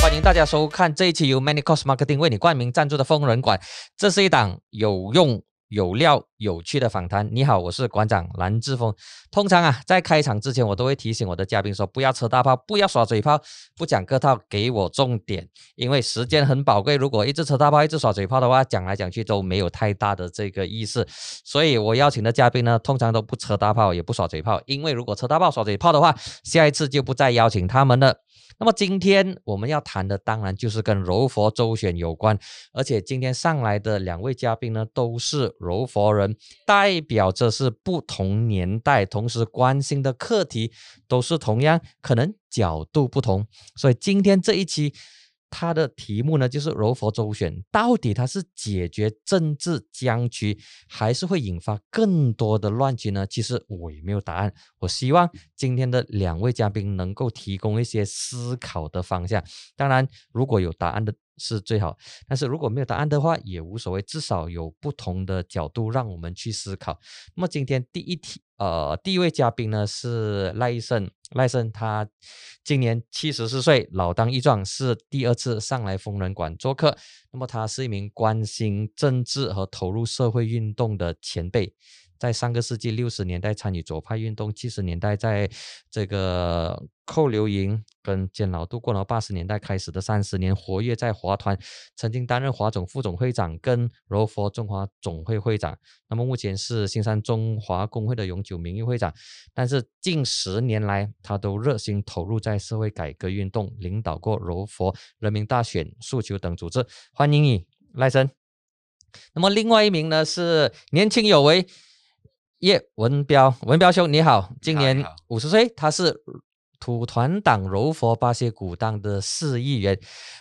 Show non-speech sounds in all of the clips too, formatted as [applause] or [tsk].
欢迎大家收看这一期由 Many Cost Marketing 为你冠名赞助的疯人馆。这是一档有用、有料、有趣的访谈。你好，我是馆长蓝志峰。通常啊，在开场之前，我都会提醒我的嘉宾说：不要扯大炮，不要耍嘴炮，不讲客套，给我重点。因为时间很宝贵，如果一直扯大炮，一直耍嘴炮的话，讲来讲去都没有太大的这个意思。所以我邀请的嘉宾呢，通常都不扯大炮，也不耍嘴炮。因为如果扯大炮、耍嘴炮的话，下一次就不再邀请他们了。那么今天我们要谈的当然就是跟柔佛周选有关，而且今天上来的两位嘉宾呢都是柔佛人，代表着是不同年代，同时关心的课题都是同样，可能角度不同，所以今天这一期。它的题目呢，就是柔佛周旋到底它是解决政治僵局，还是会引发更多的乱局呢？其实我也没有答案。我希望今天的两位嘉宾能够提供一些思考的方向。当然，如果有答案的。是最好，但是如果没有答案的话也无所谓，至少有不同的角度让我们去思考。那么今天第一题，呃，第一位嘉宾呢是赖医生，赖医生他今年七十四岁，老当益壮，是第二次上来疯人馆做客。那么他是一名关心政治和投入社会运动的前辈。在上个世纪六十年代参与左派运动，七十年代在这个扣留营跟监牢度过，了八十年代开始的三十年活跃在华团，曾经担任华总副总会长跟柔佛中华总会会长。那么目前是新山中华工会的永久名誉会长，但是近十年来他都热心投入在社会改革运动，领导过柔佛人民大选诉求等组织。欢迎你，赖森。那么另外一名呢是年轻有为。叶文彪，文彪兄你好，今年五十岁，他是土团党柔佛巴西古当的市议员，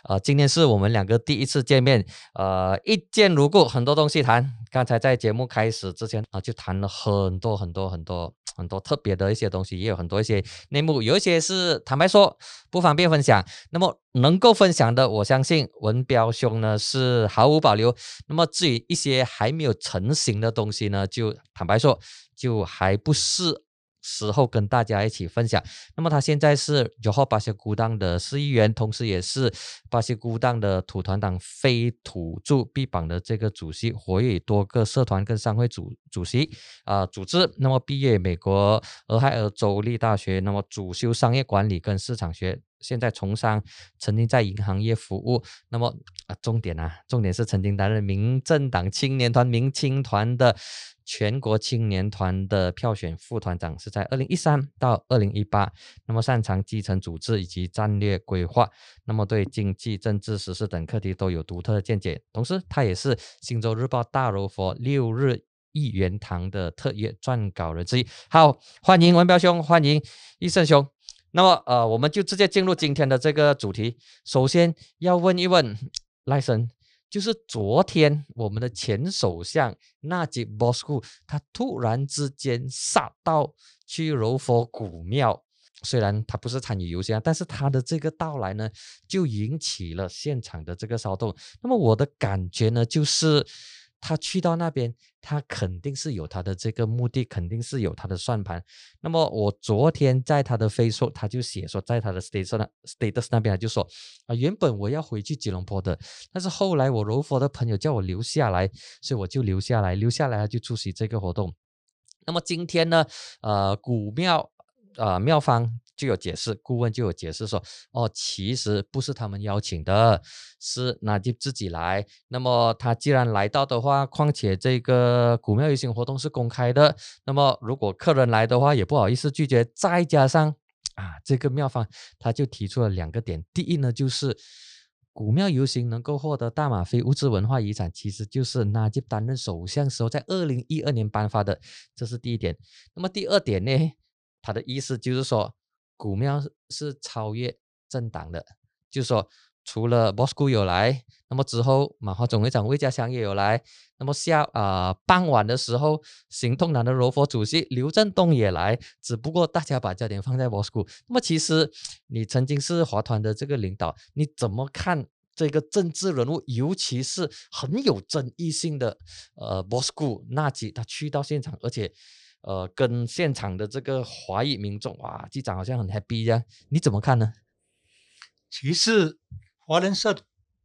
呃，今天是我们两个第一次见面，呃，一见如故，很多东西谈。刚才在节目开始之前啊，就谈了很多很多很多很多特别的一些东西，也有很多一些内幕，有一些是坦白说不方便分享。那么能够分享的，我相信文彪兄呢是毫无保留。那么至于一些还没有成型的东西呢，就坦白说，就还不是。时候跟大家一起分享。那么他现在是九号巴西孤党的市议员，同时也是巴西孤党的土团党非土著 B 榜的这个主席，活跃多个社团跟商会主主席啊组织。那么毕业美国俄亥俄州立大学，那么主修商业管理跟市场学，现在从商，曾经在银行业服务。那么啊重点啊，重点是曾经担任民政党青年团民青团的。全国青年团的票选副团长是在二零一三到二零一八，那么擅长基层组织以及战略规划，那么对经济、政治、时事等课题都有独特的见解。同时，他也是《新洲日报》大柔佛六日一元堂的特约撰稿人之一。好，欢迎文彪兄，欢迎医生兄。那么，呃，我们就直接进入今天的这个主题。首先要问一问赖森。就是昨天，我们的前首相纳吉波斯库，他突然之间杀到去柔佛古庙，虽然他不是参与游行，但是他的这个到来呢，就引起了现场的这个骚动。那么我的感觉呢，就是。他去到那边，他肯定是有他的这个目的，肯定是有他的算盘。那么我昨天在他的 Facebook，他就写说，在他的 status 那 status 那边，他就说啊，原本我要回去吉隆坡的，但是后来我柔佛的朋友叫我留下来，所以我就留下来，留下来就出席这个活动。那么今天呢，呃，古庙，呃，庙方。就有解释，顾问就有解释说，哦，其实不是他们邀请的，是那就自己来。那么他既然来到的话，况且这个古庙游行活动是公开的，那么如果客人来的话，也不好意思拒绝。再加上啊，这个庙方他就提出了两个点，第一呢，就是古庙游行能够获得大马非物质文化遗产，其实就是纳吉担任首相时候在二零一二年颁发的，这是第一点。那么第二点呢，他的意思就是说。古庙是超越政党的，就说，除了 Bosco 有来，那么之后马华总会长魏家祥也有来，那么下啊傍晚的时候，行动党的柔佛主席刘振东也来，只不过大家把焦点放在 Bosco。那么其实你曾经是华团的这个领导，你怎么看这个政治人物，尤其是很有争议性的呃 Bosco 纳吉他去到现场，而且。呃，跟现场的这个华裔民众，哇，机长好像很 happy 这样，你怎么看呢？其实华人社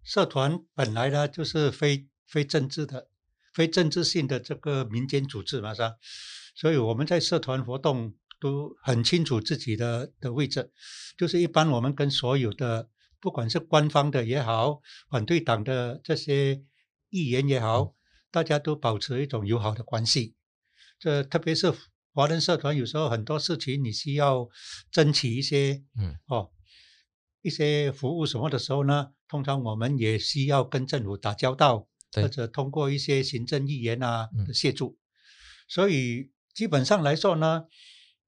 社团本来呢就是非非政治的、非政治性的这个民间组织嘛，是吧？所以我们在社团活动都很清楚自己的的位置，就是一般我们跟所有的，不管是官方的也好，反对党的这些议员也好，大家都保持一种友好的关系。这特别是华人社团，有时候很多事情你需要争取一些，嗯，哦。一些服务什么的时候呢，通常我们也需要跟政府打交道，或者通过一些行政议员啊的协助。所以基本上来说呢，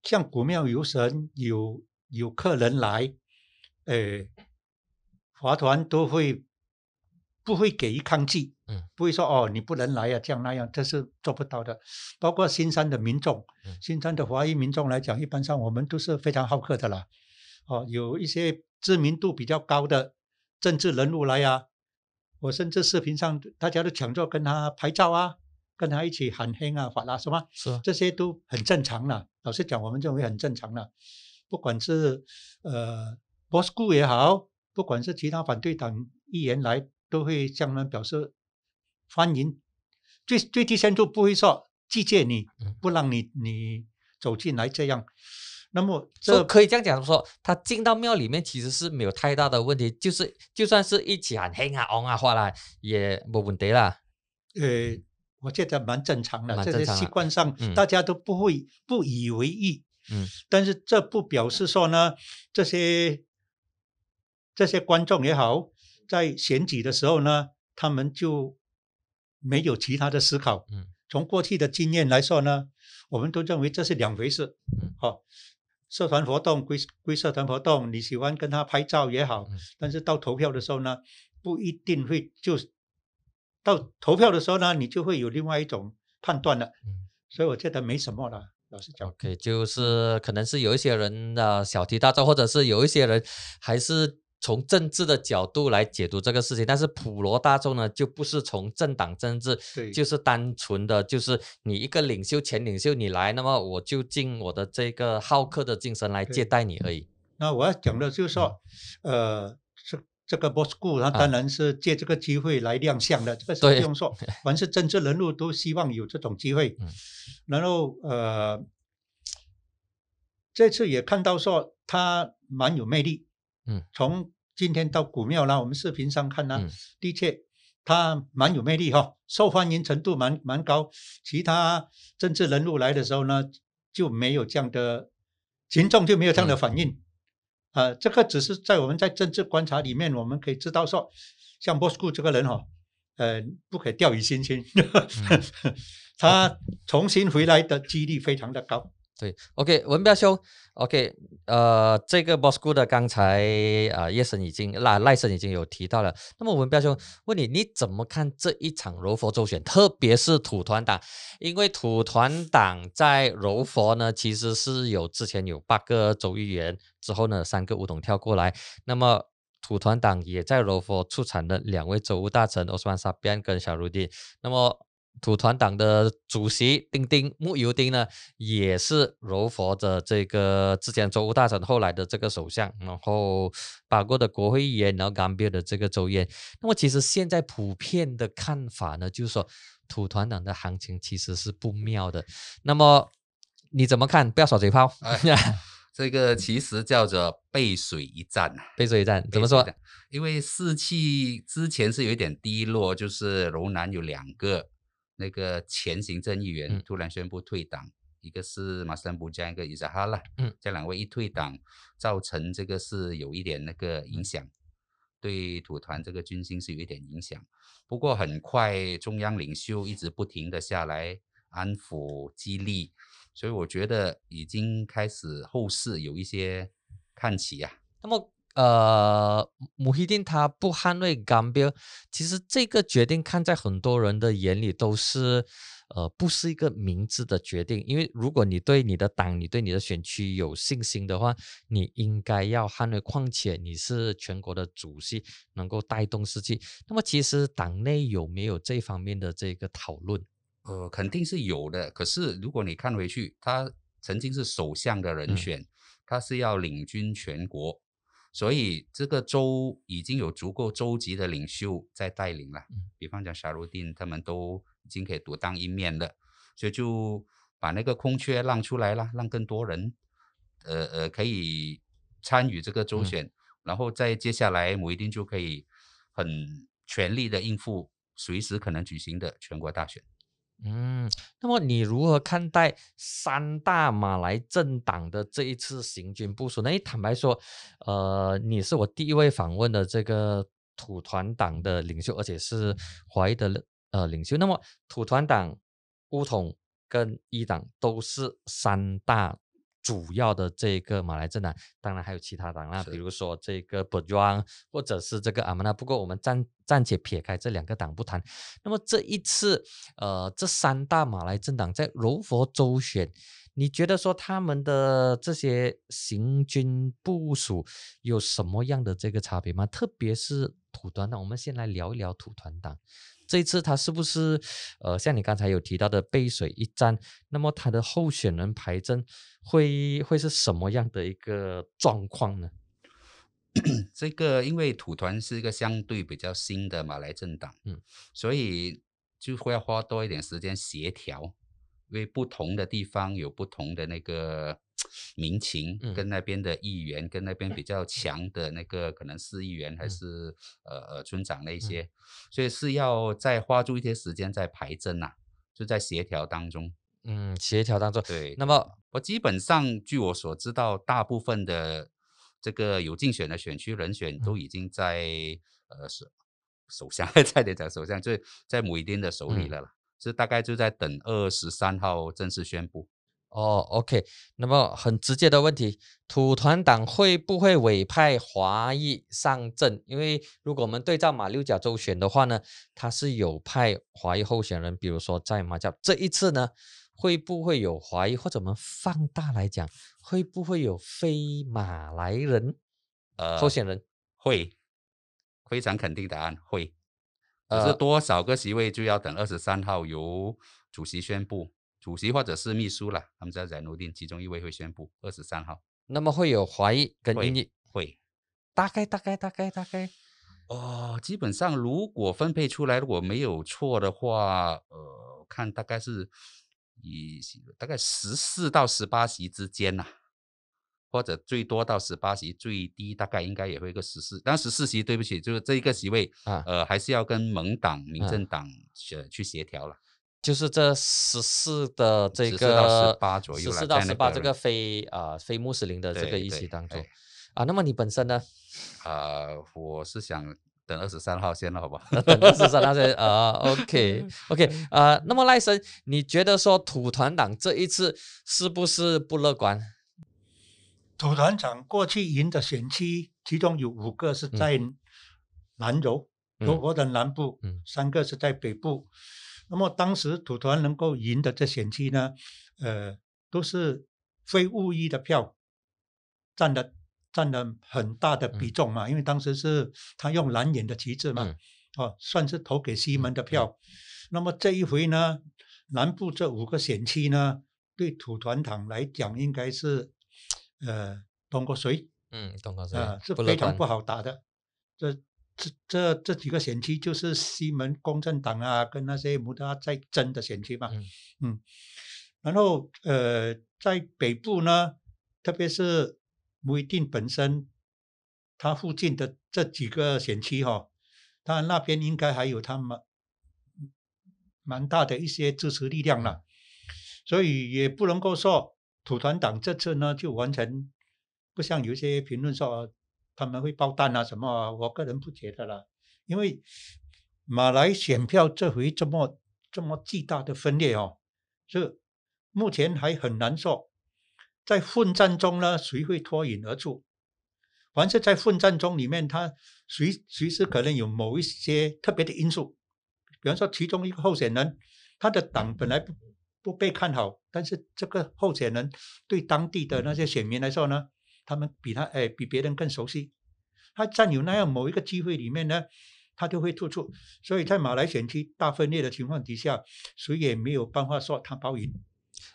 像古庙游神有有客人来，呃，华团都会不会给予抗拒，嗯，不会说哦你不能来啊这样那样，这是做不到的。[laughs] 包括新山的民众，新山的华裔民众来讲，一般上我们都是非常好客的啦。哦，有一些知名度比较高的政治人物来啊，我甚至视频上大家都抢着跟他拍照啊，跟他一起喊黑啊、法拉什么，是这些都很正常了。老实讲，我们认为很正常了。不管是呃 Bosco 也好，不管是其他反对党议员来，都会向他们表示欢迎。最最低限度不会说拒绝你，不让你你走进来这样。那么，这可以这样讲说，他进到庙里面其实是没有太大的问题，就是就算是一起喊嘿啊、昂啊、话啦，也没问题啦。呃，我觉得蛮正常的，这些习惯上大家都不会不以为意。嗯，但是这不表示说呢，这些这些观众也好，在选举的时候呢，他们就没有其他的思考。嗯，从过去的经验来说呢，我们都认为这是两回事。嗯，好。社团活动归归社团活动，你喜欢跟他拍照也好，但是到投票的时候呢，不一定会就到投票的时候呢，你就会有另外一种判断了。嗯所以我觉得没什么了，老实讲。OK，就是可能是有一些人的小题大做，或者是有一些人还是。从政治的角度来解读这个事情，但是普罗大众呢，就不是从政党政治，就是单纯的就是你一个领袖、前领袖你来，那么我就尽我的这个好客的精神来接待你而已。那我要讲的就是说，呃，这这个 Bosco 他当然是借这个机会来亮相的，这个是不用说，[laughs] 凡是政治人物都希望有这种机会。然后呃，这次也看到说他蛮有魅力。嗯，从今天到古庙啦，我们视频上看呢，的确他蛮有魅力哈，受欢迎程度蛮蛮高。其他政治人物来的时候呢，就没有这样的群众就没有这样的反应。啊，这个只是在我们在政治观察里面，我们可以知道说，像波斯库这个人哈，呃，不可掉以轻心，[laughs] 他重新回来的几率非常的高。对，OK，文彪兄，OK，呃，这个 Bosco 的刚才啊，叶生已经赖赖生已经有提到了。那么文彪兄问你，你怎么看这一场柔佛州选，特别是土团党？因为土团党在柔佛呢，其实是有之前有八个州议员，之后呢三个乌统跳过来。那么土团党也在柔佛出产的两位州务大臣奥斯曼沙边跟小卢丁。那么土团党的主席丁丁木尤丁呢，也是柔佛的这个之前州务大臣，后来的这个首相，然后法国的国会议员，然后冈比尔的这个州议员。那么其实现在普遍的看法呢，就是说土团党的行情其实是不妙的。那么你怎么看？不要耍嘴炮。[laughs] 这个其实叫做背水一战啊，[laughs] 背水一战怎么说？因为士气之前是有一点低落，就是柔南有两个。那个前行政议员突然宣布退党，一个是马斯坦布加，一个伊扎哈拉，嗯，这两位一退党，造成这个是有一点那个影响，对土团这个军心是有一点影响。不过很快中央领袖一直不停的下来安抚激励，所以我觉得已经开始后市有一些看起呀。那么。呃，穆希丁他不捍卫冈比尔，其实这个决定看在很多人的眼里都是，呃，不是一个明智的决定。因为如果你对你的党、你对你的选区有信心的话，你应该要捍卫。况且你是全国的主席，能够带动士气。那么其实党内有没有这方面的这个讨论？呃，肯定是有的。可是如果你看回去，他曾经是首相的人选，他是要领军全国，所以这个州已经有足够州级的领袖在带领了。比方讲沙鲁丁，他们都已经可以独当一面了，所以就把那个空缺让出来了，让更多人，呃呃，可以参与这个州选，然后再接下来，姆一定就可以很全力的应付随时可能举行的全国大选。嗯，那么你如何看待三大马来政党的这一次行军部署？那坦白说，呃，你是我第一位访问的这个土团党的领袖，而且是华裔的呃领袖。那么土团党、乌统跟一党都是三大。主要的这个马来政党，当然还有其他党啦，比如说这个 b e j a n 或者是这个阿曼纳。不过我们暂暂且撇开这两个党不谈。那么这一次，呃，这三大马来政党在柔佛州选，你觉得说他们的这些行军部署有什么样的这个差别吗？特别是土团党，我们先来聊一聊土团党。这一次他是不是呃像你刚才有提到的背水一战？那么他的候选人排阵会会是什么样的一个状况呢？[coughs] 这个因为土团是一个相对比较新的马来政党，嗯，所以就会要花多一点时间协调。因为不同的地方有不同的那个民情，跟那边的议员，跟那边比较强的那个可能市议员还是呃呃村长那些，所以是要再花出一些时间在排阵呐，就在协调当中。嗯，协调当中。对。那么我基本上据我所知道，大部分的这个有竞选的选区人选都已经在呃首首相，[laughs] 差点讲首相，就在姆伊丁的手里了啦。这大概就在等二十三号正式宣布哦。OK，那么很直接的问题，土团党会不会委派华裔上阵？因为如果我们对照马六甲州选的话呢，他是有派华裔候选人，比如说在马甲这一次呢，会不会有华裔？或者我们放大来讲，会不会有非马来人呃候选人？会，非常肯定答案会。可是多少个席位就要等二十三号由主席宣布，主席或者是秘书了，他们在在努定其中一位会宣布二十三号。那么会有怀疑跟印裔？会，大概大概大概大概哦，基本上如果分配出来如果没有错的话，呃，看大概是以大概十四到十八席之间呐。或者最多到十八席，最低大概应该也会一个十四，但十四席对不起，就是这一个席位啊，呃，还是要跟盟党、民政党去去协调了。就是这十四的这个十四到十八左右，十四到十八这个非啊非穆斯林的这个一起当中啊。那么你本身呢？啊，我是想等二十三号先了，好吧？[laughs] 等二十三号先啊。[laughs] OK OK 啊。那么赖生，你觉得说土团党这一次是不是不乐观？土团长过去赢的选区，其中有五个是在南柔，柔佛的南部，嗯三个是在北部。那么当时土团能够赢的这选区呢，呃，都是非巫裔的票占的占了很大的比重嘛，因为当时是他用蓝眼的旗帜嘛，哦，算是投给西门的票。那么这一回呢，南部这五个选区呢，对土团党来讲应该是。呃，通过谁，嗯，通过谁啊，是非常不好打的。这这这这几个选区就是西门公正党啊，跟那些穆达在争的选区嘛，嗯，然后呃，在北部呢，特别是穆伊丁本身，它附近的这几个选区哈，当然那边应该还有他们蛮大的一些支持力量了，所以也不能够说。土团党这次呢，就完全不像有些评论说他们会爆弹啊什么，我个人不觉得啦，因为马来选票这回这么这么巨大的分裂哦，是目前还很难说，在混战中呢，谁会脱颖而出？凡是在混战中里面，他随随时可能有某一些特别的因素，比方说其中一个候选人，他的党本来不。不被看好，但是这个候选人对当地的那些选民来说呢，他们比他哎比别人更熟悉，他占有那样某一个机会里面呢，他就会突出。所以在马来选区大分裂的情况底下，谁也没有办法说他包赢。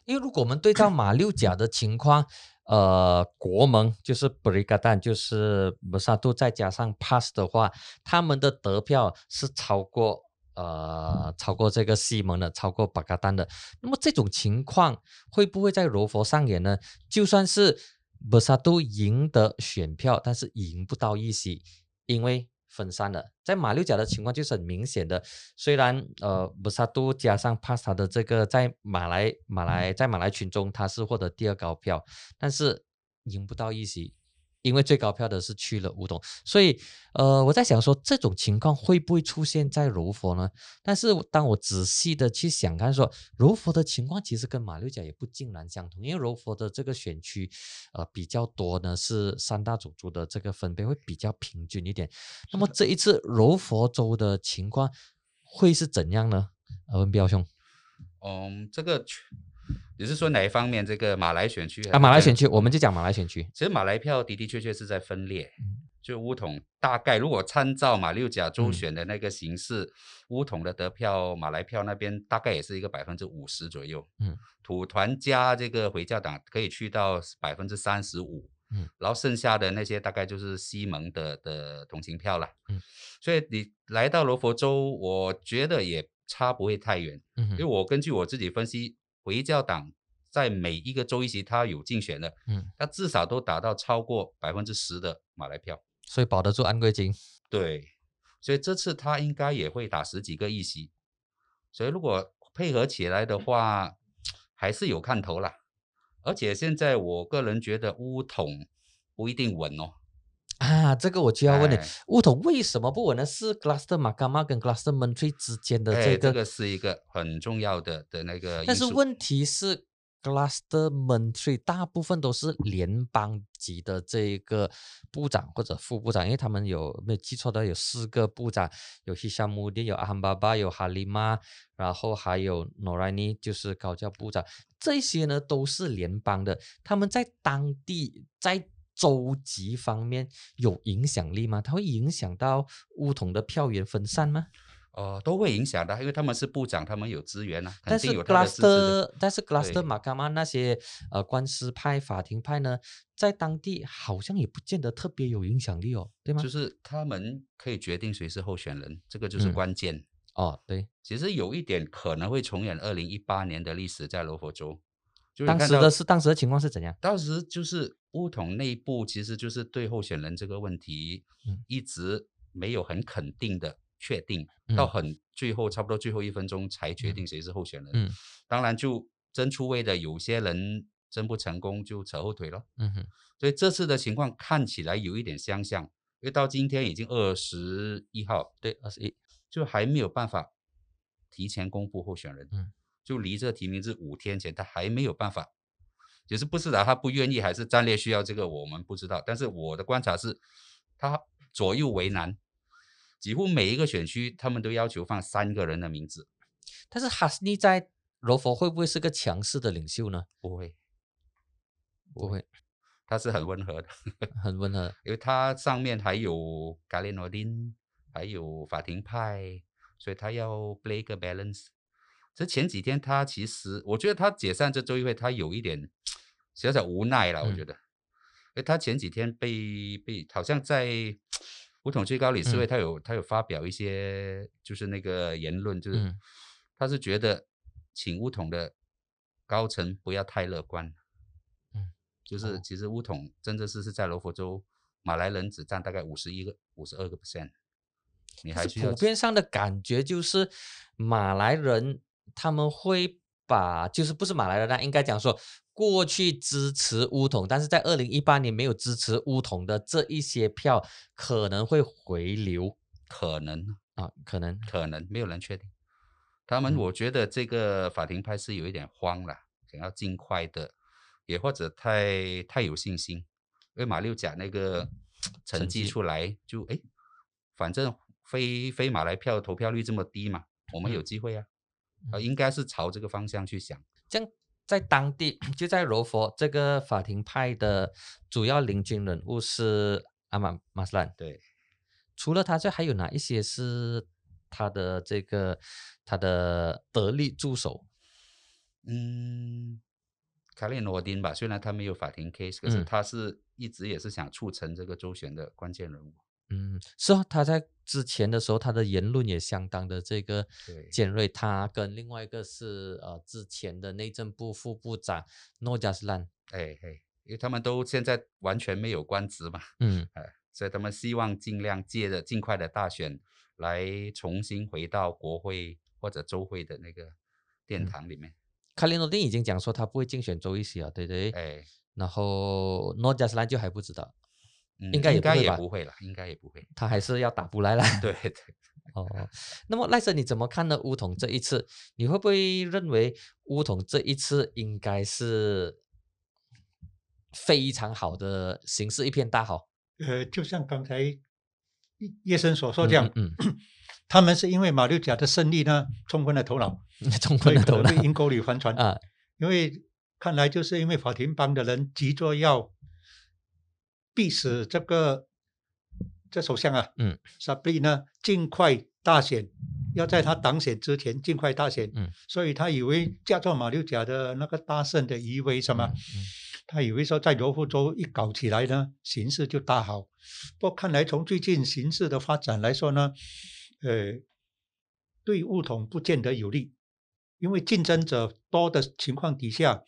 因为如果我们对照马六甲的情况，呃，国盟就是 b r i g a d a n 就是摩萨杜再加上 Pass 的话，他们的得票是超过呃超过这个西蒙的，超过巴嘎丹的。那么这种情况会不会在柔佛上演呢？就算是摩萨杜赢得选票，但是赢不到一席，因为。分散了，在马六甲的情况就是很明显的。虽然呃，布萨杜加上帕萨的这个在马来马来在马来群中他是获得第二高票，但是赢不到一席。因为最高票的是去了梧桐，所以呃，我在想说这种情况会不会出现在柔佛呢？但是当我仔细的去想看，说柔佛的情况其实跟马六甲也不尽然相同，因为柔佛的这个选区呃比较多呢，是三大种族的这个分配会比较平均一点。那么这一次柔佛州的情况会是怎样呢？呃，文彪兄，嗯，这个。你是说哪一方面？这个马来选区啊，马来选区，我们就讲马来选区。其实马来票的的确确是在分裂。就乌统大概如果参照马六甲州选的那个形式，乌统的得票，马来票那边大概也是一个百分之五十左右。嗯，土团加这个回教党可以去到百分之三十五。嗯，然后剩下的那些大概就是西蒙的的同情票了。嗯，所以你来到罗佛州，我觉得也差不会太远。嗯，因为我根据我自己分析。回教党在每一个州一席，他有竞选的，嗯，他至少都达到超过百分之十的马来票，所以保得住安贵金。对，所以这次他应该也会打十几个议席，所以如果配合起来的话，还是有看头啦。而且现在我个人觉得乌统不一定稳哦。啊，这个我就要问你，乌统为什么不稳呢？是 Cluster m a g a m a 跟 Cluster m o n t r y 之间的这个，这个是一个很重要的的那个。但是问题是，Cluster m o n t r y 大部分都是联邦级的这一个部长或者副部长，因为他们有没有记错的有四个部长，有 Hishamuddin，有阿罕巴巴，有哈利玛，然后还有 Norani，就是高教部长，这些呢都是联邦的，他们在当地在。州级方面有影响力吗？它会影响到乌统的票源分散吗？哦，都会影响的，因为他们是部长，他们有资源啊，但是 Cluster，但是 Gluster 马卡曼那些呃官司派、法庭派呢，在当地好像也不见得特别有影响力哦，对吗？就是他们可以决定谁是候选人，这个就是关键哦。对，其实有一点可能会重演二零一八年的历史，在罗佛州。当时的是当时的情况是怎样？当时就是乌统内部其实就是对候选人这个问题，一直没有很肯定的确定，到很最后差不多最后一分钟才决定谁是候选人。嗯，当然就争出位的有些人争不成功就扯后腿了。嗯哼，所以这次的情况看起来有一点相像，因为到今天已经二十一号，对，二十一，就还没有办法提前公布候选人。嗯。就离这提名是五天前，他还没有办法，就是不知道他不愿意还是战略需要，这个我们不知道。但是我的观察是，他左右为难，几乎每一个选区他们都要求放三个人的名字。但是哈斯尼在罗佛会不会是个强势的领袖呢？不会，不会，他是很温和的，很温和，因为他上面还有加列诺丁，还有法庭派，所以他要 play 一个 balance。这前几天他其实，我觉得他解散这周议会，他有一点小小无奈了。我觉得，哎，他前几天被被好像在乌统最高理事会，他有他有发表一些就是那个言论，就是他是觉得请乌统的高层不要太乐观。嗯，就是其实乌统真的是是在罗佛州马来人只占大概五十一个五十二个 percent，你还需要普遍上的感觉就是马来人。他们会把，就是不是马来人，那应该讲说，过去支持乌统，但是在二零一八年没有支持乌统的这一些票，可能会回流，可能啊，可能，可能，没有人确定。他们，我觉得这个法庭派是有一点慌了，想要尽快的，也或者太太有信心，因为马六甲那个 [tsk] 成绩出来，就哎，反正非非马来票投票率这么低嘛，我们有机会啊。呃，应该是朝这个方向去想。这样，在当地 [coughs] 就在柔佛，这个法庭派的主要领军人物是阿马马斯兰。对，除了他，这还有哪一些是他的这个他的得力助手？嗯，卡列诺丁吧，虽然他没有法庭 case，可是他是一直也是想促成这个周旋的关键人物。嗯，是啊，他在之前的时候，他的言论也相当的这个尖锐。他跟另外一个是呃之前的内政部副部长诺加斯兰，哎哎，因为他们都现在完全没有官职嘛，嗯，哎，所以他们希望尽量借着尽快的大选来重新回到国会或者州会的那个殿堂里面。卡林诺丁已经讲说他不会竞选州议席了，对对？哎，然后诺加斯兰就还不知道。应该应该也不会了，应该也不会。他还是要打不来了。[laughs] 对对。[laughs] 哦，那么赖生你怎么看呢？乌统这一次，你会不会认为乌统这一次应该是非常好的形势一片大好？呃，就像刚才叶生所说这样，嗯，[clears throat] 他们是因为马六甲的胜利呢，冲昏了头脑，[laughs] 冲昏了头脑，阴沟里翻船啊。因为看来就是因为法庭帮的人急着要。逼使这个这首相啊，嗯，萨布里呢，尽快大选，要在他当选之前尽快大选，嗯，所以他以为驾照马六甲的那个大胜的余威什么，他以为说在罗湖州一搞起来呢，形势就大好。不过看来从最近形势的发展来说呢，呃，对物统不见得有利，因为竞争者多的情况底下，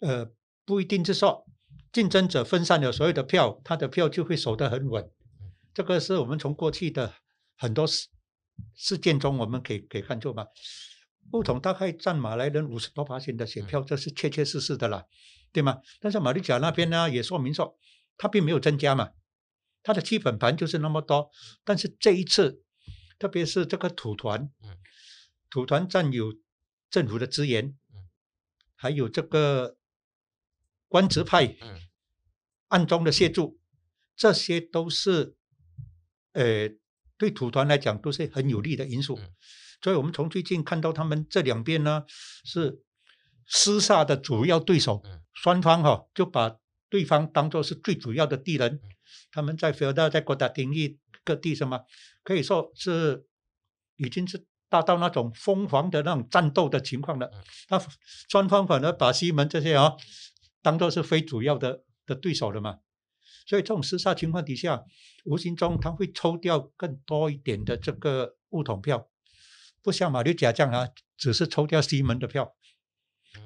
呃，不一定是说。竞争者分散了所有的票，他的票就会守得很稳。这个是我们从过去的很多事事件中，我们可以可以看出嘛。不同大概占马来人五十多八千的选票，这是确确实实的啦，对吗？但是马六甲那边呢，也说明说，他并没有增加嘛，他的基本盘就是那么多。但是这一次，特别是这个土团，土团占有政府的资源，还有这个。官职派暗中的协助，这些都是呃对土团来讲都是很有利的因素。所以，我们从最近看到他们这两边呢是厮杀的主要对手，双方哈就把对方当做是最主要的敌人。他们在菲尔在国达丁义各地什么，可以说是已经是达到那种疯狂的那种战斗的情况了。那双方反而把西门这些啊。当做是非主要的的对手了嘛，所以这种厮杀情况底下，无形中他会抽掉更多一点的这个物统票，不像马六甲这样啊，只是抽掉西门的票。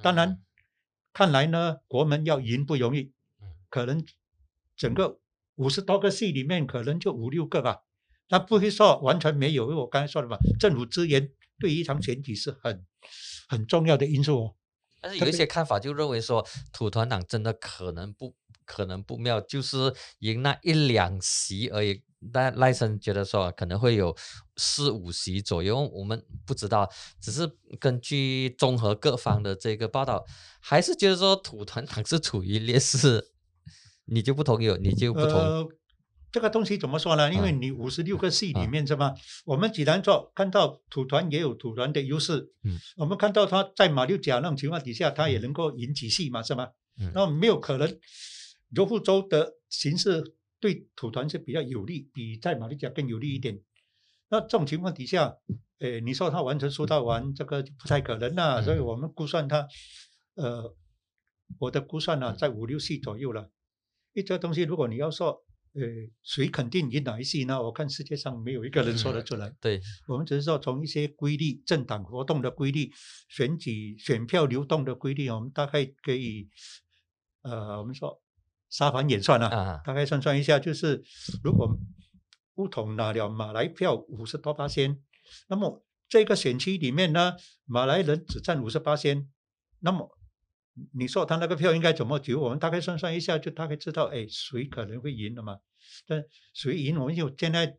当然，看来呢，国门要赢不容易，可能整个五十多个系里面可能就五六个吧，他不会说完全没有，因为我刚才说了嘛，政府资源对一场选举是很很重要的因素哦。但是有一些看法就认为说，土团党真的可能不可能不妙，就是赢那一两席而已。但赖森觉得说可能会有四五席左右，我们不知道，只是根据综合各方的这个报道，还是觉得说土团党是处于劣势。你就不同意，你就不同。这个东西怎么说呢？因为你五十六个系里面是吧？我们既然做看到土团也有土团的优势，嗯，我们看到他在马六甲那种情况底下，他也能够赢几系嘛，是吗？那没有可能，柔佛州的形势对土团是比较有利，比在马六甲更有利一点。那这种情况底下，诶，你说他完全输到完，这个不太可能了。所以我们估算他，呃，我的估算呢，在五六系左右了。一这东西，如果你要说，呃，谁肯定赢哪一系呢？我看世界上没有一个人说得出来。[laughs] 对我们只是说从一些规律、政党活动的规律、选举选票流动的规律，我们大概可以，呃，我们说沙盘演算啊，大概算算一下，就是如果乌统拿了马来票五十多八仙，那么这个选区里面呢，马来人只占五十八仙，那么。你说他那个票应该怎么投？我们大概算算一下，就大概知道，哎，谁可能会赢了嘛？但谁赢，我们就现在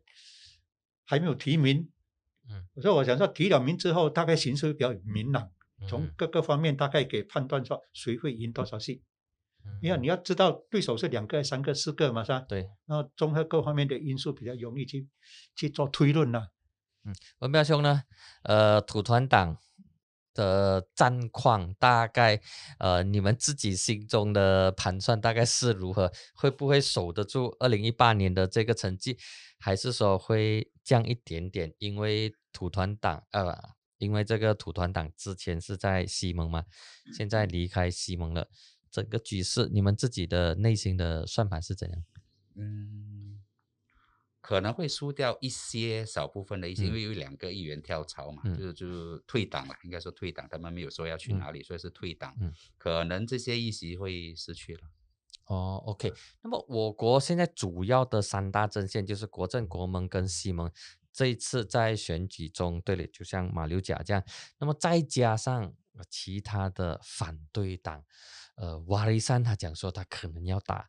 还没有提名。嗯，所以我想说，提了名之后，大概形势比较明朗，从各个方面大概给判断说谁会赢多少戏。因为你要知道对手是两个、三个、四个嘛，是吧？对。那综合各方面的因素，比较容易去去做推论了。嗯，文彪兄呢？呃，土团党。的战况，大概呃，你们自己心中的盘算大概是如何？会不会守得住二零一八年的这个成绩，还是说会降一点点？因为土团党呃，因为这个土团党之前是在西蒙嘛，现在离开西蒙了，整个局势，你们自己的内心的算盘是怎样？嗯。可能会输掉一些少部分的一些，因为有两个议员跳槽嘛，就就退党了，应该说退党，他们没有说要去哪里，所以是退党。可能这些议席会失去了。哦，OK。那么我国现在主要的三大阵线就是国政、国盟跟西盟，这一次在选举中，对了，就像马六甲这样，那么再加上其他的反对党，呃，瓦雷山他讲说他可能要打。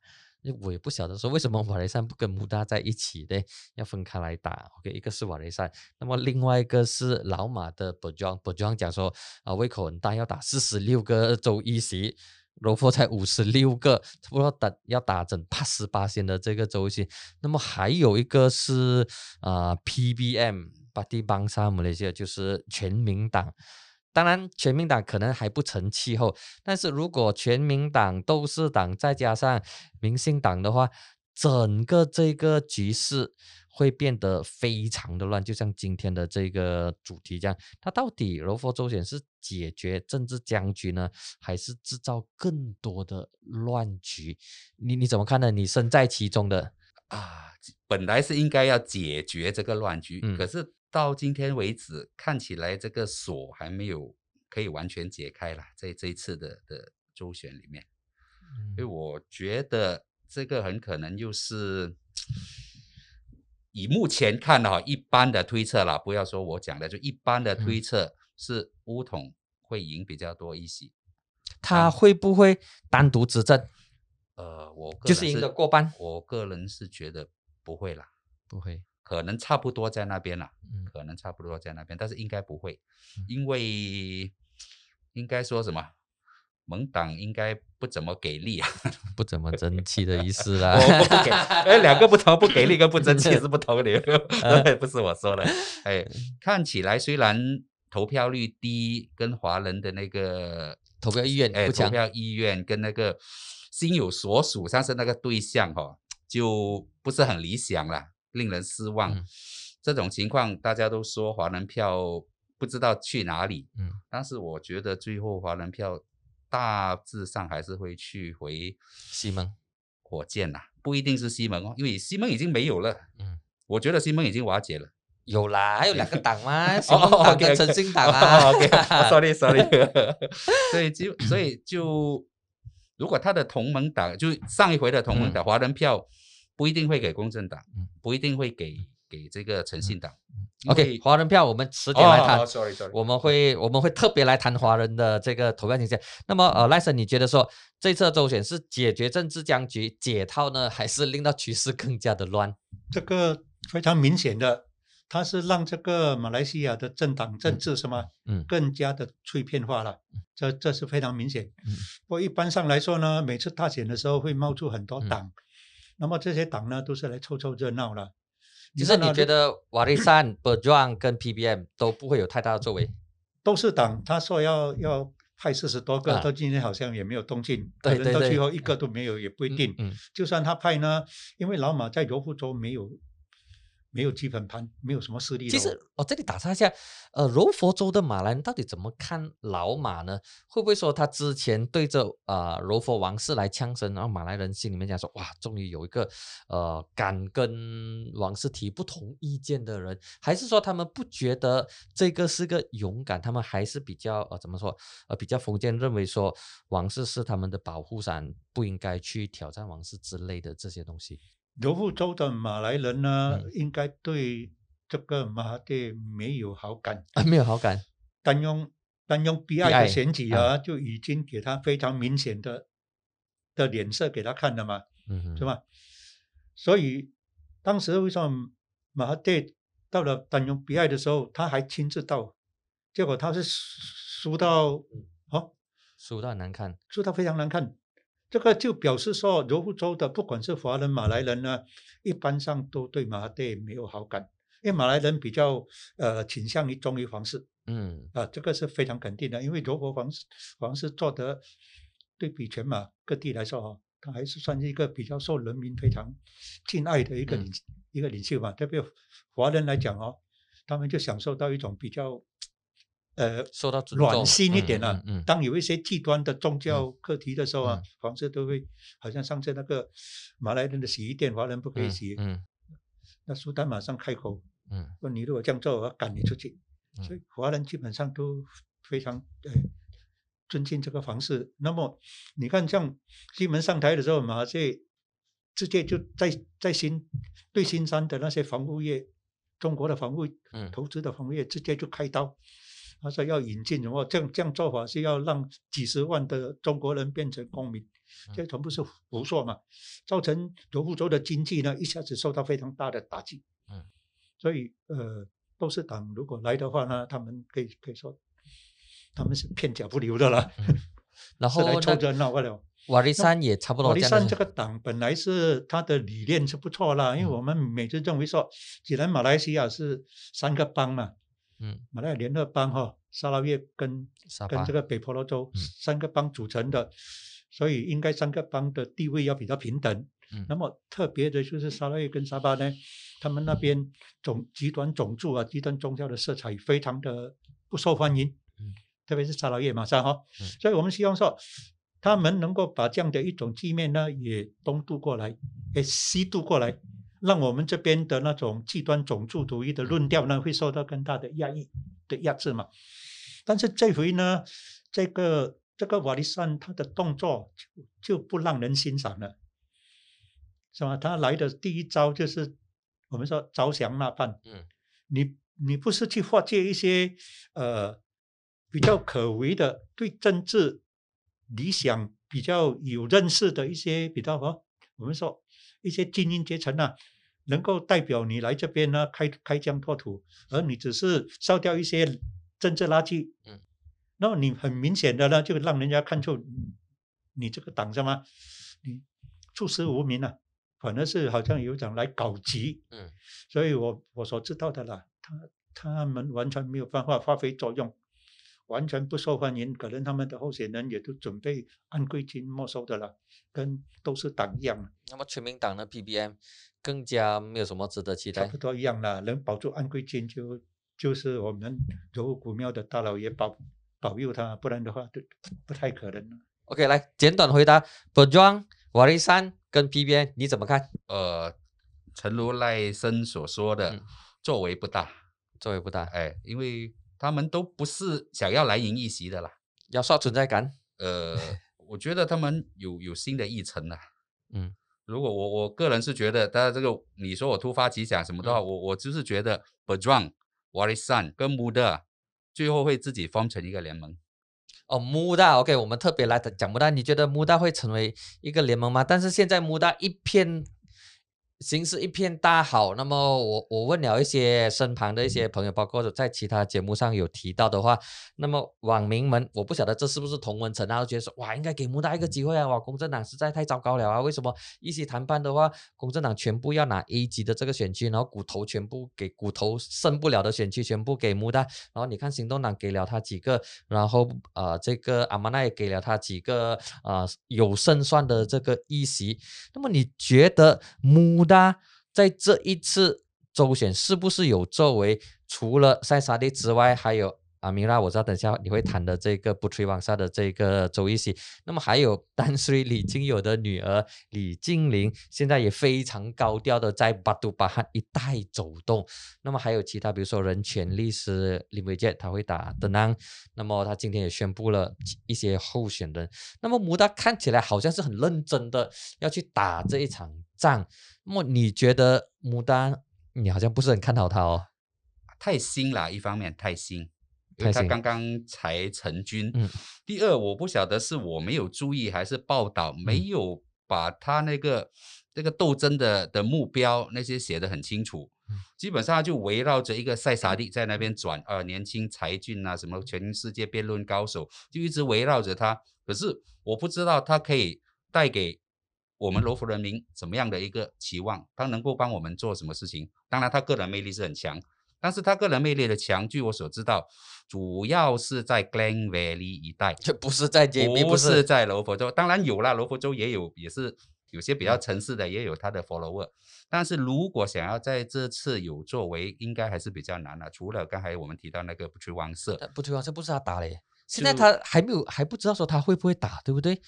我也不晓得说为什么瓦雷山不跟穆大在一起的，要分开来打。OK，一个是瓦雷山，那么另外一个是老马的博庄。博庄讲说啊，胃口很大，要打四十六个州一席，罗佛才五十六个，差不多打要打整八十八星的这个州一席。那么还有一个是啊，PBM 巴蒂邦沙姆那些，就是全民党。当然，全民党可能还不成气候，但是如果全民党、斗士党再加上民进党的话，整个这个局势会变得非常的乱。就像今天的这个主题这样，它到底柔佛州选是解决政治僵局呢，还是制造更多的乱局？你你怎么看呢？你身在其中的啊，本来是应该要解决这个乱局，可是。到今天为止，看起来这个锁还没有可以完全解开了，在这一次的的周旋里面，所以我觉得这个很可能又是以目前看的哈，一般的推测啦，不要说我讲的，就一般的推测是乌统会赢比较多一些。他会不会单独执政？呃，我就是赢得过半。我个人是觉得不会啦，不会。可能差不多在那边了，可能差不多在那边，但是应该不会，因为应该说什么，盟党应该不怎么给力啊，[laughs] 不怎么争气的意思啦。[laughs] 不给，哎，两个不同，不给力跟不争气是不同的，[laughs] 不是我说的。哎，看起来虽然投票率低，跟华人的那个投票意愿，哎，投票意愿跟那个心有所属，像是那个对象哈，就不是很理想了。令人失望，这种情况大家都说华人票不知道去哪里。嗯，但是我觉得最后华人票大致上还是会去回西蒙火箭呐，不一定是西蒙哦，因为西蒙已经没有了。嗯，我觉得西蒙已经瓦解了。有啦，还有两个党吗？[laughs] 西蒙党跟陈信党啊。[laughs] OK，Sorry，Sorry。[laughs] 所以就所以就如果他的同盟党就上一回的同盟党华人票。不一定会给公正党，不一定会给给这个诚信党。OK，华人票我们迟点来谈。Sorry Sorry，我们会我们会特别来谈华人的这个投票倾向。那么呃，赖森，你觉得说这次周选是解决政治僵局解套呢，还是令到局势更加的乱？这个非常明显的，它是让这个马来西亚的政党政治什么，嗯，更加的碎片化了。这这是非常明显。不过一般上来说呢，每次大选的时候会冒出很多党。那么这些党呢，都是来凑凑热闹了。其实你觉得瓦利山、e a n 跟 PBM 都不会有太大的作为？都是党，他说要要派四十多个，到今天好像也没有动静。可能到最后一个都没有，也不一定。就算他派呢，因为老马在柔佛州没有。没有基本盘，没有什么势力。其实我这里打岔一下，呃，柔佛州的马来人到底怎么看老马呢？会不会说他之前对着啊柔佛王室来呛声，然后马来人心里面讲说，哇，终于有一个呃敢跟王室提不同意见的人，还是说他们不觉得这个是个勇敢？他们还是比较呃怎么说？呃，比较封建，认为说王室是他们的保护伞，不应该去挑战王室之类的这些东西。柔佛州的马来人呢，应该对这个马哈蒂没有好感。啊，没有好感。单用单用 B I 的选举啊，就已经给他非常明显的的脸色给他看了嘛，是吧？所以当时为什么马哈蒂到了单用 B I 的时候，他还亲自到，结果他是输到哦，输到难看，输到非常难看。这个就表示说，柔佛州的不管是华人、马来人呢，一般上都对马哈蒂没有好感，因为马来人比较呃倾向于忠于皇室，嗯。啊，这个是非常肯定的，因为柔佛皇室皇室做的对比全马各地来说哈，他还是算是一个比较受人民非常敬爱的一个嗯。领、一个领袖嘛。特别华人来讲哦，他们就享受到一种比较呃受到尊重软心一点啊。嗯嗯嗯当有一些极端的宗教课题的时候啊，嗯皇室都会好像上次那个马来人的洗衣店，华人不可以嗯洗，嗯那苏丹马上开口嗯说：“你如果这样做，我要赶你出去。”嗯所以华人基本上都非常呃尊敬这个皇室。那么你看，像西门上台的时候，马这直接就在在新对新山的那些房屋业，中国的房屋嗯投资的房屋业，直接就开刀。他说要引进的话？这样这样做法是要让几十万的中国人变成公民，这全部是胡说嘛！造成柔佛州的经济呢一下子受到非常大的打击。嗯，所以呃，斗士党如果来的话呢，他们可以可以说他们是片甲不留的了，[laughs] 然后是来凑那热闹的了。瓦利山也差不多瓦利山这个党本来是他的理念是不错啦，因为嗯我们每次认为说，既然马来西亚是三个邦嘛，嗯。马来联合邦哈，沙拉越跟跟这个北婆罗洲嗯。三个邦组成的，所以应该三个邦的地位要比较平等。嗯。那么特别的就是沙拉越跟沙巴呢，他们那边种极端种族啊、极端宗教的色彩非常的不受欢迎，嗯。特别是沙拉越马上哈，嗯。所以我们希望说。他们能够把这样的一种局面呢，也东渡过来，也西渡过来，让我们这边的那种极端种族主义的论调呢，会受到更大的压抑的压制嘛。但是这回呢，这个这个瓦利山他的动作就就不让人欣赏了，是吧？他来的第一招就是我们说招降纳叛，嗯，你你不是去化解一些呃比较可为的对政治理想比较有认识的一些比较哦，我们说一些精英阶层啊，能够代表你来这边呢开开疆拓土，而你只是烧掉一些政治垃圾，嗯，那么你很明显的呢，就让人家看出嗯你这个党什么，你处事无名啊，反而是好像有一种来搞急，嗯，所以我我所知道的啦，他他们完全没有办法发挥作用。完全不受欢迎，可能他们的候选人也都准备按规矩没收的了，跟都是党一样，那么全民党的 PBM 更加没有什么值得期待差不。多一样了。能保住安规金就就是我们柔古庙的大老爷保保佑他，不然的话就不太可能了。OK，来简短回答 e a n 瓦利山跟 PBM 你怎么看？呃，诚如赖生所说的，嗯作为不大，作为不大，哎，因为他们都不是想要来赢一席的啦。要刷存在感。呃，我觉得他们有有新的议程啦。[laughs] 嗯，如果我我个人是觉得，当然这个你说我突发奇想什么的话，嗯我我就是觉得 b e r j a n Warisan 跟 Muda 最后会自己 form 成一个联盟。哦，穆大，OK，我们特别来讲穆大，你觉得穆大会成为一个联盟吗？但是现在穆大一片形势一片大好，那么我我问了一些身旁的一些朋友，包括在其他节目上有提到的话，那么网民们，我不晓得这是不是同文层啊，都觉得说哇，应该给穆大一个机会啊，哇，公正党实在太糟糕了啊，为什么一起谈判的话，公正党全部要拿 A 级的这个选区，然后骨头全部给骨头剩不了的选区全部给穆大，然后你看行动党给了他几个，然后呃这个阿玛纳也给了他几个呃有胜算的这个议席，那么你觉得穆大在这一次周选是不是有作为？除了塞萨蒂之外，还有阿米拉，我知道等下你会谈的这个布吹王萨的这个州议席，那么还有 [laughs] 丹水李金友的女儿李静玲，现在也非常高调的在巴杜巴汉一带走动。那么还有其他，比如说人权律师林伟杰，他会打登安，那么他今天也宣布了一些候选人。那么穆达看起来好像是很认真的要去打这一场仗。那么你觉得牡丹，你好像不是很看好他哦？太新了，一方面太新，因为他刚刚才成军。嗯第二，我不晓得是我没有注意，还是报道没嗯有把他那个那个斗争的的目标那些写得很清楚。嗯基本上就围绕着一个塞萨蒂在那边转，呃，年轻才俊啊，什么全世界辩论高手，就一直围绕着他。可是我不知道他可以带给我们罗浮人民怎么样的一个期望，他能够帮我们做什么事情？当然，他个人魅力是很强，但是他个人魅力的强，据我所知道，主要是在 Glen Valley 一带，就不是在 JB，不不是在罗佛州。当然有啦，罗佛州也有，也是有些比较城市的也有他的 follower。但是如果想要在这次有作为，应该还是比较难了。除了刚才我们提到那个不去王社，不去王社不是他打嘞，现在他还没有还不知道说他会不会打，对不对？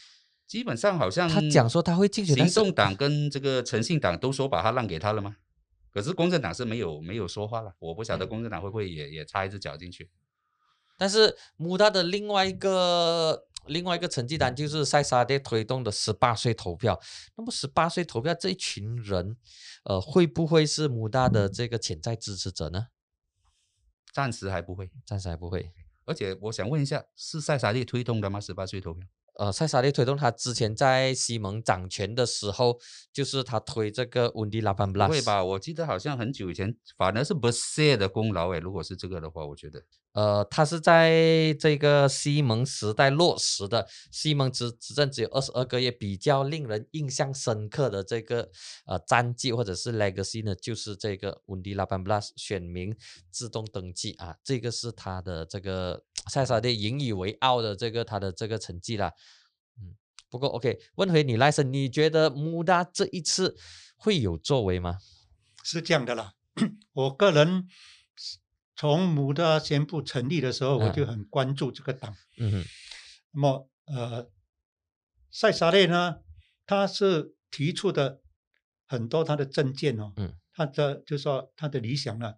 基本上好像他讲说他会竞选，行动党跟这个诚信党都说把他让给他了吗？可是公正党是没有没有说话了，我不晓得公正党会不会也也插一只脚进去。但是穆达的另外一个另外一个成绩单就是塞沙爹推动的十八岁投票。那么十八岁投票这一群人，呃，会不会是穆达的这个潜在支持者呢？暂时还不会，暂时还不会。而且我想问一下，是塞萨利推动的吗？十八岁投票？呃，塞沙利推动他之前在西蒙掌权的时候，就是他推这个温迪拉潘布拉。不会吧？我记得好像很久以前，反而是不谢的功劳诶。如果是这个的话，我觉得呃，他是在这个西蒙时代落实的。西蒙执执政只有二十二个月，比较令人印象深刻的这个呃战绩或者是 legacy 呢，就是这个温迪拉布拉斯选民自动登记啊，这个是他的这个塞萨蒂引以为傲的这个他的这个成绩啦。嗯，不过 OK，问回你赖森，你觉得穆达这一次会有作为吗？是这样的啦，[coughs] 我个人从穆达宣布成立的时候，我就很关注这个党。嗯哼，那么呃，塞沙列呢，他是提出的很多他的政见哦，嗯，他的就说他的理想呢，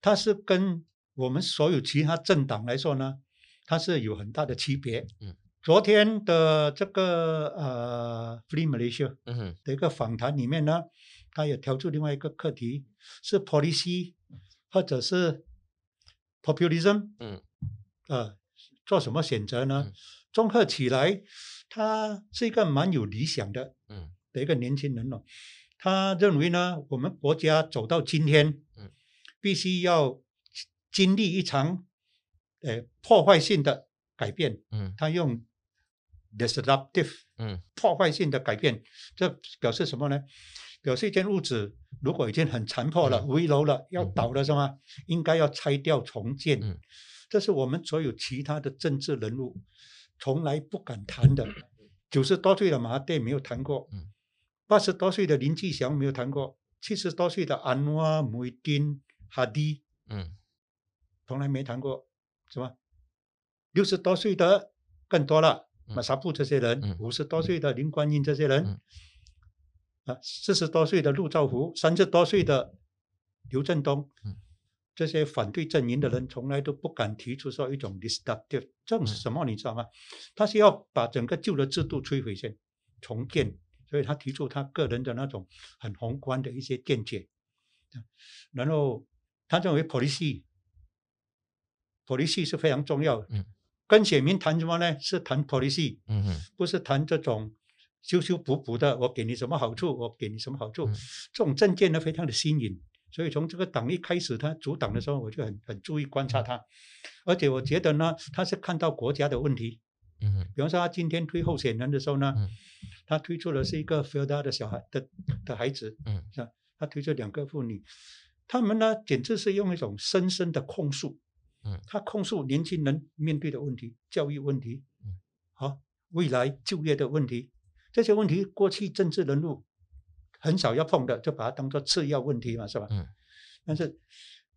他是跟我们所有其他政党来说呢，它是有很大的区别。嗯，昨天的这个呃，Free Malaysia 的一个访谈里面呢，他也挑出另外一个课题，是 policy 或者是 populism，嗯，呃，做什么选择呢嗯？综合起来，他是一个蛮有理想的嗯的一个年轻人哦。他认为呢，我们国家走到今天，嗯，必须要经历一场呃破坏性的改变。嗯他用 disruptive 嗯破坏性的改变，这表示什么呢？表示一间屋子如果已经很残破了、嗯。危楼了、要嗯倒了，是吗？应该要拆掉重建。嗯。这是我们所有其他的政治人物从来不敢谈的。九十多岁的马哈蒂没有谈过。嗯，八十多岁的林继祥没有谈过，七十多岁的安瓦、穆伊丁、哈迪嗯。从来没谈过，是吧？六十多岁的更多了，嗯。马萨布这些人嗯，五十多岁的林冠英这些人嗯，啊，四十多岁的陆兆福，三十多岁的刘振东嗯，这些反对阵营的人，从来都不敢提出说一种 destructive 这种是嗯什么？你知道吗？他是要把整个旧的制度摧毁先，重建，所以他提出他个人的那种很宏观的一些见解，然后他认为 policy。policy 是非常重要的。嗯跟选民谈什么呢？是谈 policy，不是谈这种修修补补的。我给你什么好处，我给你什么好处。嗯这种政见呢，非常的新颖。所以从这个党一开始，他主党的时候，我就很很注意观察他，而且我觉得呢，他是看到国家的问题。嗯比方说，他今天推候选人的时候呢，嗯他推出的是一个菲尔达的小孩的的孩子，嗯是吧？他推出两个妇女，他们呢，简直是用一种深深的控诉，嗯他控诉年轻人面对的问题，教育问题，嗯，好，未来就业的问题，这些问题过去政治人物很少要碰的，就把它当做次要问题嘛，是吧？嗯，但是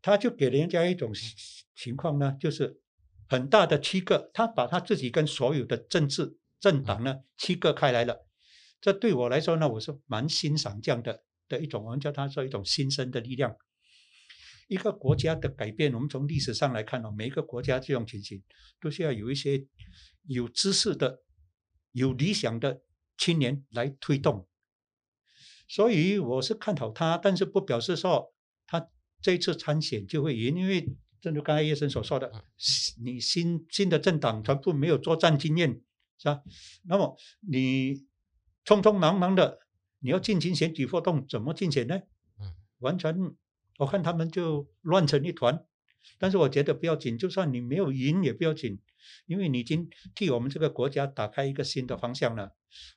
他就给人家一种情况呢，就是很大的区隔，他把他自己跟所有的政治政党呢区隔开来了。这对我来说呢，我是蛮欣赏这样的的一种，我们叫它说一种新生的力量。一个国家的改变，我们从历史上来看哦，每一个国家这种情形都需要有一些有知识的、有理想的青年来推动。所以我是看好他，但是不表示说他这次参选就会赢，因为正如刚才叶生所说的，你新新的政党全部没有作战经验，是吧？那么你匆匆忙忙的你要进行选举活动，怎么竞选呢？嗯，完全我看他们就乱成一团。但是我觉得不要紧，就算你没有赢也不要紧，因为你已经替我们这个国家打开一个新的方向了。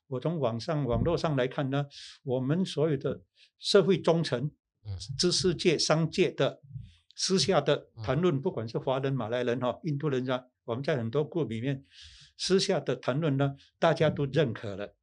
我从网上网络上来看呢，我们所有的社会中层、嗯知识界、商界的私下的谈论，不管是华人、马来人哈、印度人啊，我们在很多国里面私下的谈论呢，大家都认可了，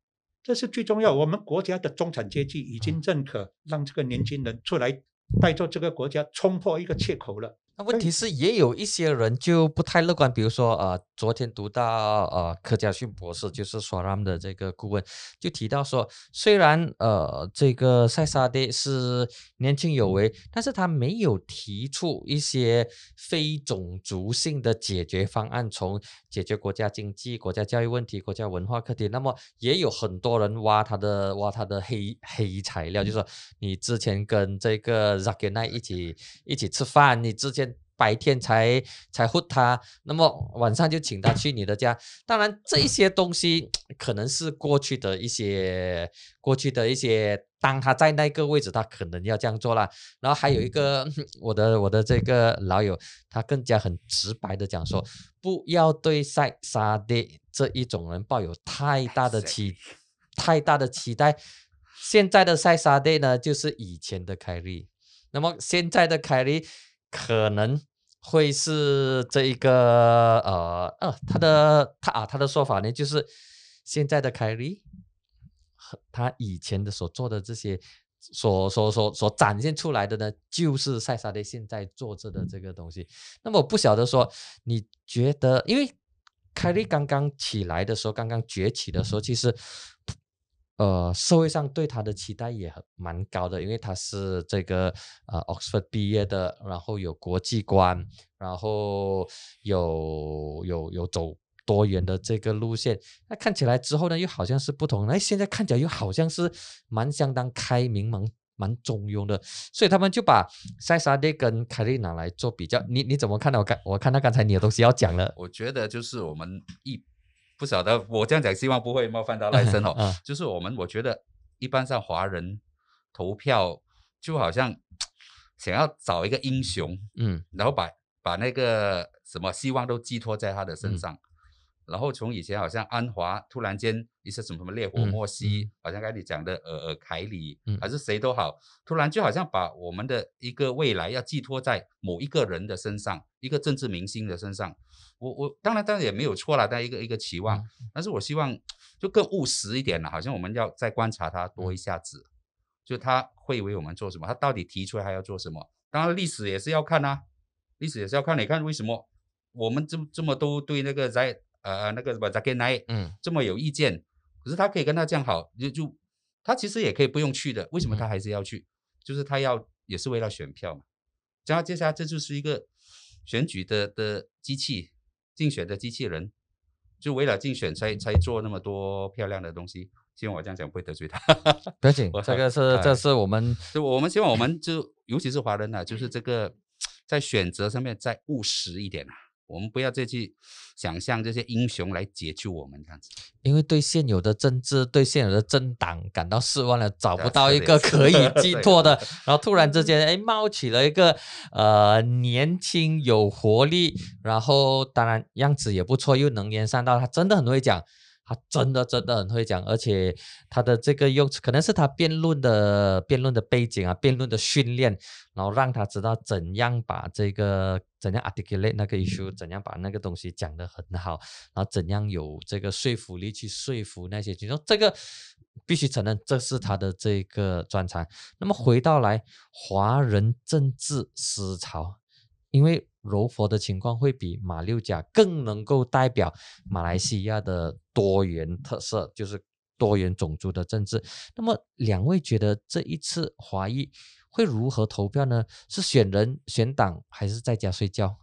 这是最重要。我们国家的中产阶级已经认可，让这个年轻人出来带着这个国家冲破一个缺口了。那问题是，也有一些人就不太乐观，比如说，呃，昨天读到，呃，柯家逊博士，就是 SRAM 的这个顾问，就提到说，虽然，呃，这个塞萨蒂是年轻有为，但是他没有提出一些非种族性的解决方案，从解决国家经济、国家教育问题、国家文化课题。那么，也有很多人挖他的挖他的黑黑材料，就说你之前跟这个 Zakina 一起一起吃饭，你之前。白天才才护他，那么晚上就请他去你的家。当然，这一些东西 [tsk] 可能是过去的一些过去的一些，当他在那个位置，他可能要这样做了。然后还有一个，[tsk] 我的我的这个老友，他更加很直白的讲说，不要对塞沙迪这一种人抱有太大的期太 [laughs] 大的期待。现在的塞沙迪呢，就是以前的凯利。那么现在的凯利。可能会是这一个呃呃，他的他啊，他的说法呢，就是现在的凯利和他以前的所做的这些，所所所所展现出来的呢，就是塞萨蒂现在做着的这个东西。那么我不晓得说，你觉得，因为凯利刚刚起来的时候，刚刚崛起的时候，其实。呃，社会上对他的期待也很蛮高的，因为他是这个呃 Oxford 毕业的，然后有国际观，然后有有有走多元的这个路线。那看起来之后呢，又好像是不同。哎，现在看起来又好像是蛮相当开明、蛮蛮中庸的。所以他们就把塞萨蒂跟凯莉拿来做比较。你你怎么看到？我看我看到刚才你的东西要讲了。我觉得就是我们一。不晓得，我这样讲，希望不会冒犯到赖森哦。[laughs] 就是我们，我觉得一般上华人投票就好像想要找一个英雄，嗯，然后把把那个什么希望都寄托在他的身上。然后从以前好像安华突然间一些什么什么烈火莫西，好像刚才你讲的呃呃凯里，还是谁都好，突然就好像把我们的一个未来要寄托在某一个人的身上，一个政治明星的身上。我我当然当然也没有错了，但一个一个期望，但是我希望就更务实一点了，好像我们要再观察他多一下子，就他会为我们做什么，他到底提出来还要做什么？当然历史也是要看啊，历史也是要看，你看为什么我们这这么都对那个在呃那个什么扎根奈嗯这么有意见，可是他可以跟他这样好，就就他其实也可以不用去的，为什么他还是要去？就是他要也是为了选票嘛，然后接下来这就是一个选举的的机器。竞选的机器人，就为了竞选才才做那么多漂亮的东西。希望我这样讲不会得罪他。不要紧，这个 [laughs] 是这是我们，就我们希望我们 [clears throat] 就尤其是华人呢，就是这个在选择上面再务实一点啊。我们不要再去想象这些英雄来解救我们这样子，因为对现有的政治、对现有的政党感到失望了，找不到一个可以寄托的，然后突然之间，哎，冒起了一个呃年轻有活力，然后当然样子也不错，又能言善道，他真的很会讲。他真的真的很会讲，而且他的这个用词可能是他辩论的辩论的背景啊，辩论的训练，然后让他知道怎样把这个怎样 articulate 那个 issue，怎样把那个东西讲得很好，然后怎样有这个说服力去说服那些群众，这个必须承认这是他的这个专长。那么回到来华人政治思潮，因为。柔佛的情况会比马六甲更能够代表马来西亚的多元特色，就是多元种族的政治。那么，两位觉得这一次华裔会如何投票呢？是选人选党，还是在家睡觉？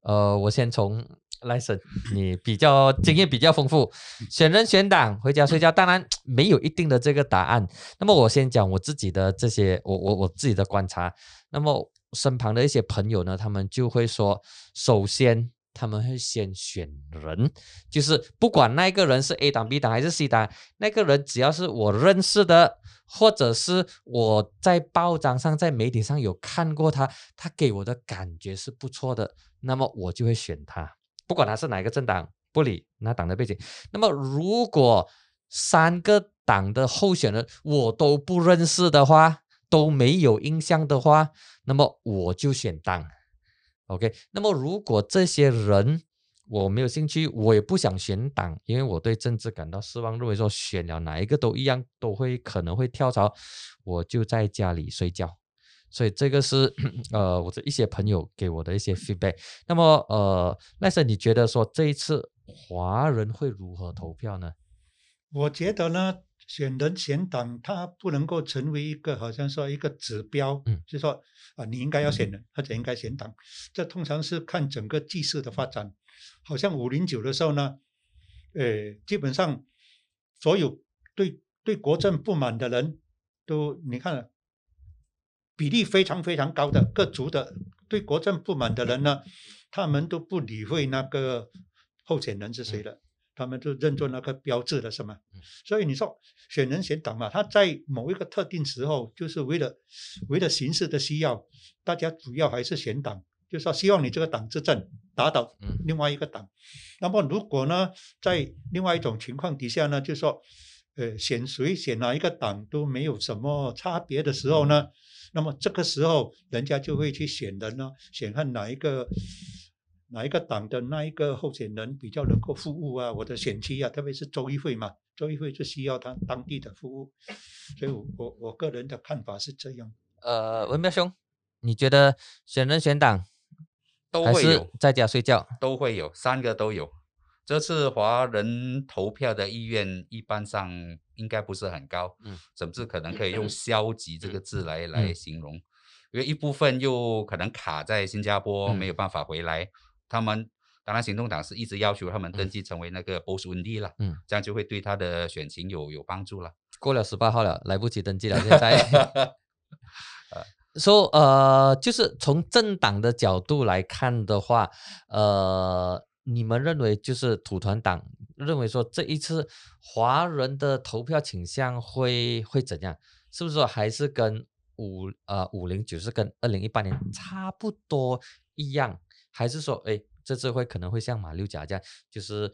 呃，我先从赖森，你比较经验比较丰富，选人选党，回家睡觉。当然没有一定的这个答案。那么我先讲我自己的这些，我我我自己的观察。那么。身旁的一些朋友呢，他们就会说，首先他们会先选人，就是不管那个人是 A 党、B 党还是 C 党，那个人只要是我认识的，或者是我在报章上、在媒体上有看过他，他给我的感觉是不错的，那么我就会选他，不管他是哪一个政党，不理那党的背景。那么如果三个党的候选人我都不认识的话，都没有印象的话，那么我就选党。OK，那么如果这些人我没有兴趣，我也不想选党，因为我对政治感到失望，认为说选了哪一个都一样，都会可能会跳槽，我就在家里睡觉。所以这个是 [clears throat] 呃我的一些朋友给我的一些 feedback。那么呃，赖森，你觉得说这一次华人会如何投票呢？我觉得呢，选人选党，它不能够成为一个好像说一个指标，嗯，就说啊，你应该要选人或者应该选党，这通常是看整个局势的发展。好像五零九的时候呢，呃，基本上所有对对国政不满的人都，你看。比例非常非常高的各族的对国政不满的人呢，他们都不理会那个候选人是谁了，他们就认作那个标志了，是吗？所以你说选人选党嘛，他在某一个特定时候，就是为了为了形式的需要，大家主要还是选党，就是说希望你这个党执政，打倒另外一个党。那么如果呢，在另外一种情况底下呢，就说呃选谁选哪一个党都没有什么差别的时候呢？那么这个时候，人家就会去选人呢，选看哪一个哪一个党的那一个候选人比较能够服务啊，我的选区啊，特别是州议会嘛，州议会就需要他当地的服务，所以我我我个人的看法是这样。呃，文彪兄，你觉得选人选党都会有，在家睡觉？都会有，三个都有。这次华人投票的意愿一般上应该不是很高，嗯，甚至可能可以用消极这个字来来形容，因为一部分又可能卡在新加坡没有办法回来，他们当然行动党是一直要求他们登记成为那个 boss 温地了，嗯，这样就会对他的选情有有帮助了。过了十八号了，来不及登记了，[laughs] 现在。说呃，就是从政党的角度来看的话，呃。你们认为就是土团党认为说这一次华人的投票倾向会会怎样？是不是说还是跟五呃五零九是跟二零一八年差不多一样？还是说哎这次会可能会像马六甲这样，就是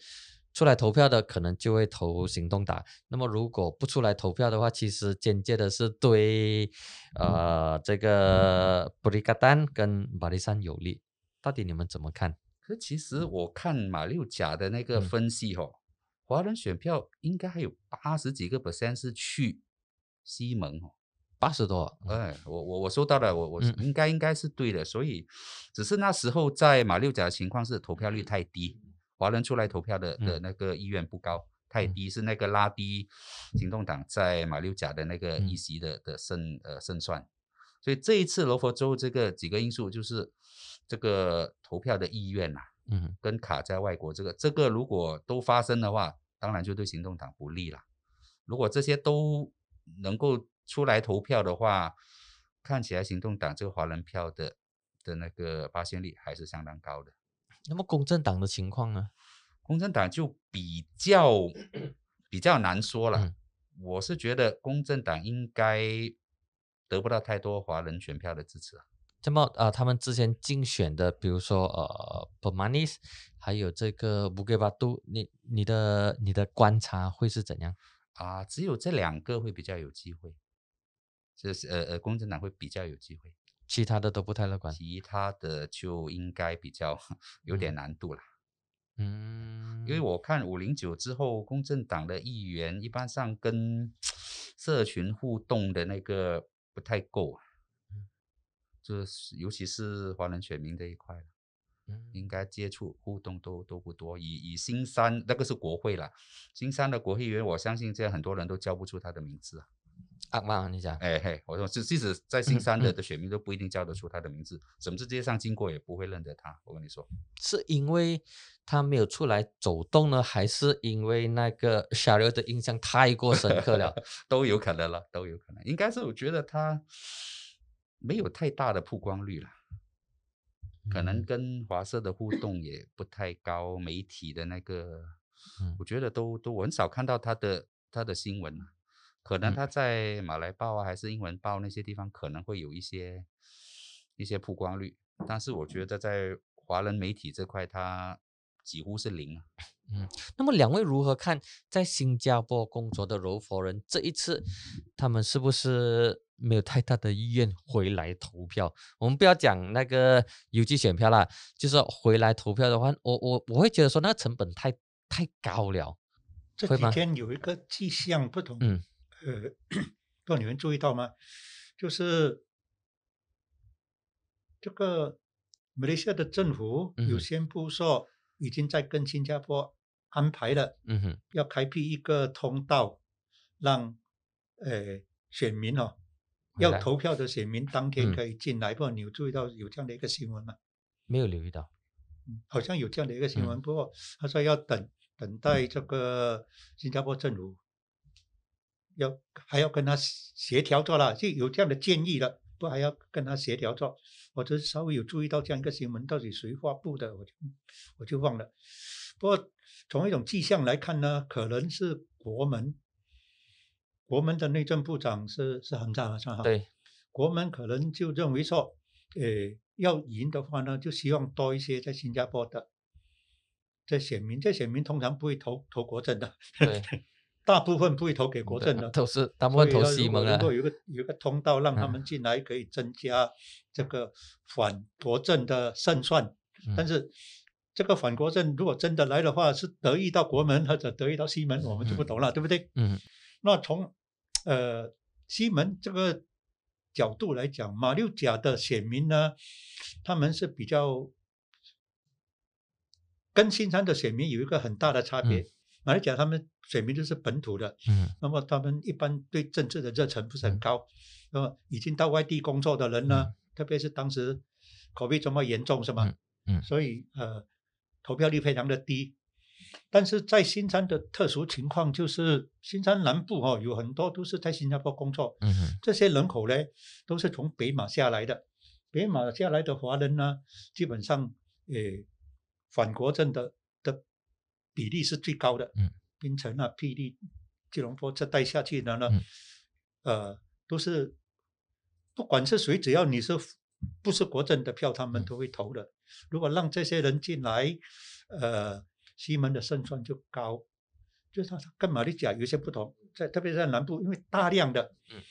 出来投票的可能就会投行动党？那么如果不出来投票的话，其实间接的是对呃这个布里加丹跟马里山有利。到底你们怎么看？可其实我看马六甲的那个分析哦，华人选票应该还有八十几个 percent 是去西蒙哦，八十多。哎，我我我收到了，我我应该应该是对的，所以只是那时候在马六甲的情况是投票率太低，华人出来投票的的那个意愿不高，太低是那个拉低行动党在马六甲的那个议席的的胜呃胜算，所以这一次罗佛州这个几个因素就是。这个投票的意愿呐，嗯，跟卡在外国这个，这个如果都发生的话，当然就对行动党不利了。如果这些都能够出来投票的话，看起来行动党这个华人票的的那个发现率还是相当高的。那么公正党的情况呢？公正党就比较比较难说了。我是觉得公正党应该得不到太多华人选票的支持啊。那么啊，他们之前竞选的，比如说呃 p o m a n i s 还有这个 b u g e b a d u 你你的你的观察会是怎样啊？只有这两个会比较有机会，就是呃呃，公正党会比较有机会，其他的都不太乐观。其他的就应该比较 [laughs] 有点难度了。嗯，因为我看五零九之后，公正党的议员一般上跟 [sniffs] 社群互动的那个不太够啊。是，尤其是华人选民这一块应该接触互动都都不多。以以新三那个是国会了，新三的国会议员，我相信这样很多人都叫不出他的名字啊。阿妈，你讲，哎嘿，我说，即即使在新山的的选民都不一定叫得出他的名字，甚至街上经过也不会认得他。我跟你说，是因为他没有出来走动呢，还是因为那个 [laughs] 小刘的印象太过深刻了？[laughs] 都有可能了，都有可能。应该是我觉得他。没有太大的曝光率了，可能跟华社的互动也不太高，媒体的那个，我觉得都都很少看到他的他的新闻可能他在马来报啊，还是英文报那些地方可能会有一些一些曝光率，但是我觉得在华人媒体这块，他几乎是零啊。嗯，那么两位如何看在新加坡工作的柔佛人这一次，他们是不是没有太大的意愿回来投票？我们不要讲那个邮寄选票啦，就是回来投票的话，我我我会觉得说那个成本太太高了。这几天有一个迹象不同，嗯，呃，[clears throat] 不知道你们注意到吗？就是这个马来西亚的政府有宣布说，已经在跟新加坡安排了，嗯哼，要开辟一个通道，让呃选民哦，要投票的选民当天可以进来。不过你有注意到有这样的一个新闻吗？没有留意到，嗯，好像有这样的一个新闻，不过他说要等。等待这个新加坡政府要还要跟他协调做了，就有这样的建议了，不还要跟他协调做？我就稍微有注意到这样一个新闻，到底谁发布的，我就我就忘了。不过从一种迹象来看呢，可能是国门，国门的内政部长是是很大的，是吧？对，国门可能就认为说，呃，要赢的话呢，就希望多一些在新加坡的。这选民，这选民通常不会投投国政的，对，大部分不会投给国政的，都是大部分投西蒙啊。如果有个有个通道让他们进来，可以增加这个反国政的胜算。但是这个反国政如果真的来的话，是得意到国门 [laughs] 或者得意到西门，我们就不懂了，对不对？嗯。那从呃西门这个角度来讲，马六甲的选民呢，他们是比较。跟新山的选民有一个很大的差别，马六甲他们选民就是本土的，嗯，那么他们一般对政治的热忱不是很高，那么已经到外地工作的人呢，特别是当时口碑这么严重，是吗？嗯，所以呃，投票率非常的低。但是在新山的特殊情况就是，新山南部哦有很多都是在新加坡工作，嗯这些人口呢都是从北马下来的，北马下来的华人呢，基本上呃。反国政的的比例是最高的，嗯，槟城啊、霹雳、吉隆坡这带下去的呢，呃，都是不管是谁，只要你是不是国政的票，他们都会投的。如果让这些人进来，呃，西门的胜算就高。就是他跟马六甲有些不同，在特别在南部，因为大量的，嗯，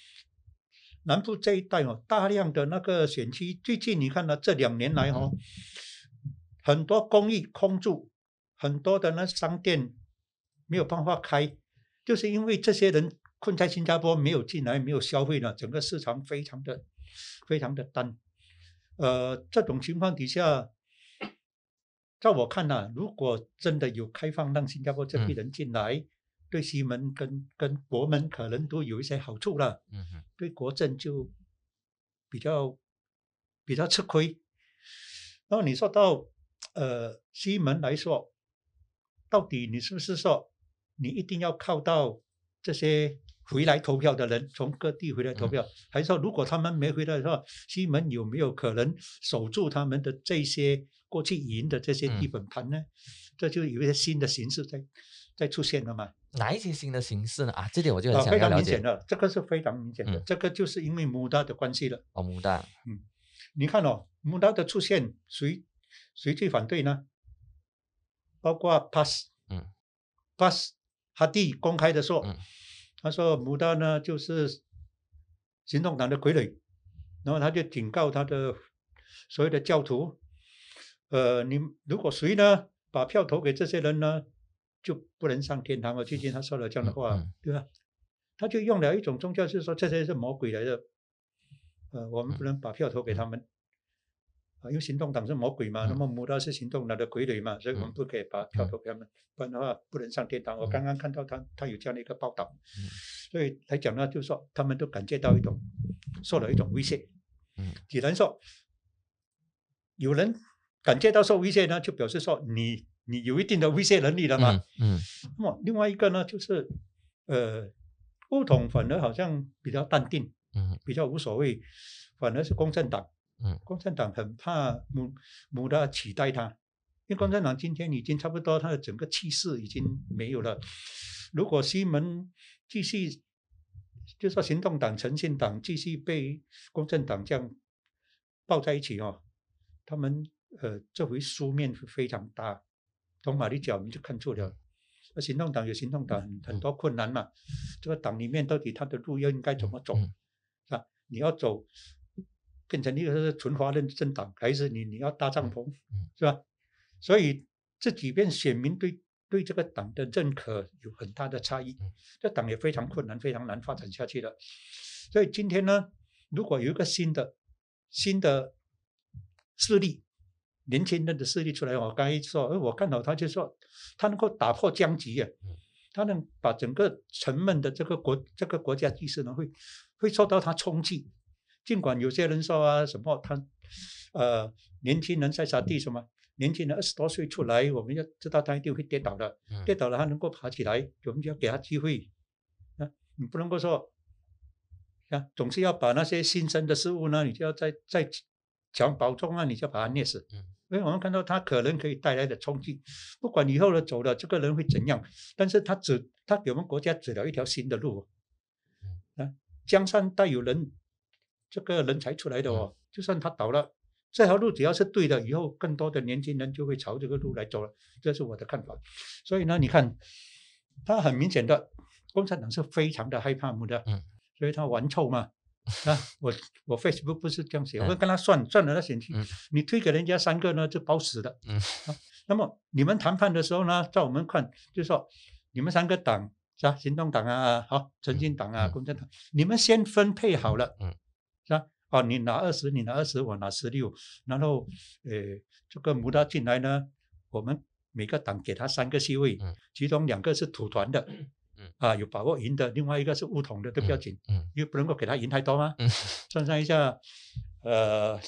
南部这一带哦，大量的那个选区，最近你看呢，这两年来哦。很多公寓空住，很多的那商店没有办法开，就是因为这些人困在新加坡没有进来，没有消费呢，整个市场非常的非常的淡。呃，这种情况底下，在我看呢，如果真的有开放让新加坡这批人进来，对西门跟跟国门可能都有一些好处了。嗯哼，对国政就比较比较吃亏。然后你说到。呃，西门来说，到底你是不是说你一定要靠到这些回来投票的人从各地回来投票，还是说如果他们没回来的话，西门有没有可能守住他们的这些过去赢的这些地本盘呢？这就有一些新的形式在在出现了嘛？哪一些新的形式呢？啊，这点我就很想了解。非常明显的，这个是非常明显的，嗯、这个就是因为穆达的关系了。哦，穆达，嗯，你看哦，穆达的出现，谁？谁最反对呢？包括 Pass，嗯，Pass 哈蒂公开的说，嗯，他说牡丹呢就是行动党的傀儡，然后他就警告他的所有的教徒，呃，你如果谁呢把票投给这些人呢，就不能上天堂了。最近他说了这样的话，对吧？他就用了一种宗教，就是说这些是魔鬼来的，呃，我们不能把票投给他们。啊，因为行动党是魔鬼嘛，那么穆达是行动党的傀儡嘛，所以我们不可以把票投给他们，不然的话不能上天堂。我刚刚看到他他有这样的一个报道，所以来讲呢，就是说他们都感觉到一种受了一种威胁。嗯，既然说有人感觉到受威胁呢，就表示说你你有一定的威胁能力了嘛。嗯，那么另外一个呢，就是呃，乌统反而好像比较淡定，嗯，比较无所谓，反而是共产党。嗯，共产党很怕穆穆达取代他，因为共产党今天已经差不多，他的整个气势已经没有了。如果西门继续，就说行动党、诚信党继续被共产党这样抱在一起哦，他们呃这回输面会非常大。从马里角我们就看出了，那行动党有行动党很很多困难嘛，这个党里面到底他的路要应该怎么走，是吧？你要走变成一个是纯华人政党，还是你你要搭帐篷，是吧？所以这几边选民对对这个党的认可有很大的差异，这党也非常困难，非常难发展下去的。所以今天呢，如果有一个新的新的势力，年轻人的势力出来，我刚一说，哎，我看到他就说，他能够打破僵局啊，他能把整个沉闷的这个国这个国家局势呢，会会受到他冲击。尽管有些人说啊，什么他呃年轻人在沙地什么，年轻人二十多岁出来，我们要知道他一定会跌倒的，跌倒了他能够爬起来，我们就要给他机会啊，你不能够说。啊，总是要把那些新生的事物呢，你就要在在强保重啊，你就把它捏死。嗯，因为我们看到他可能可以带来的冲击，不管以后的走了这个人会怎样，但是他指他给我们国家指了一条新的路。啊，江山代有人，这个人才出来的哦，就算他倒了，这条路只要是对的，以后更多的年轻人就会朝这个路来走了，这是我的看法。所以呢，你看，他很明显的，共产党是非常的害怕我们的。嗯。所以他玩臭嘛，啊，[laughs] 我我 Facebook 不是这样写，我跟他算算了那选区，你推给人家三个呢就包死的。嗯，那么你们谈判的时候呢，在我们看就是说你们三个党是吧，行动党啊，好，诚信党啊，共产党，你们先分配好了，嗯，是吧？哦，你拿二十，你拿二十，我拿十六，然后呃，这个穆达进来呢，我们每个党给他三个席位，其中两个是土团的。嗯。啊，有把握赢的，另外一个是乌统的，都不要紧，嗯，因为不能够给他赢太多嘛。嗯，算算一下，呃，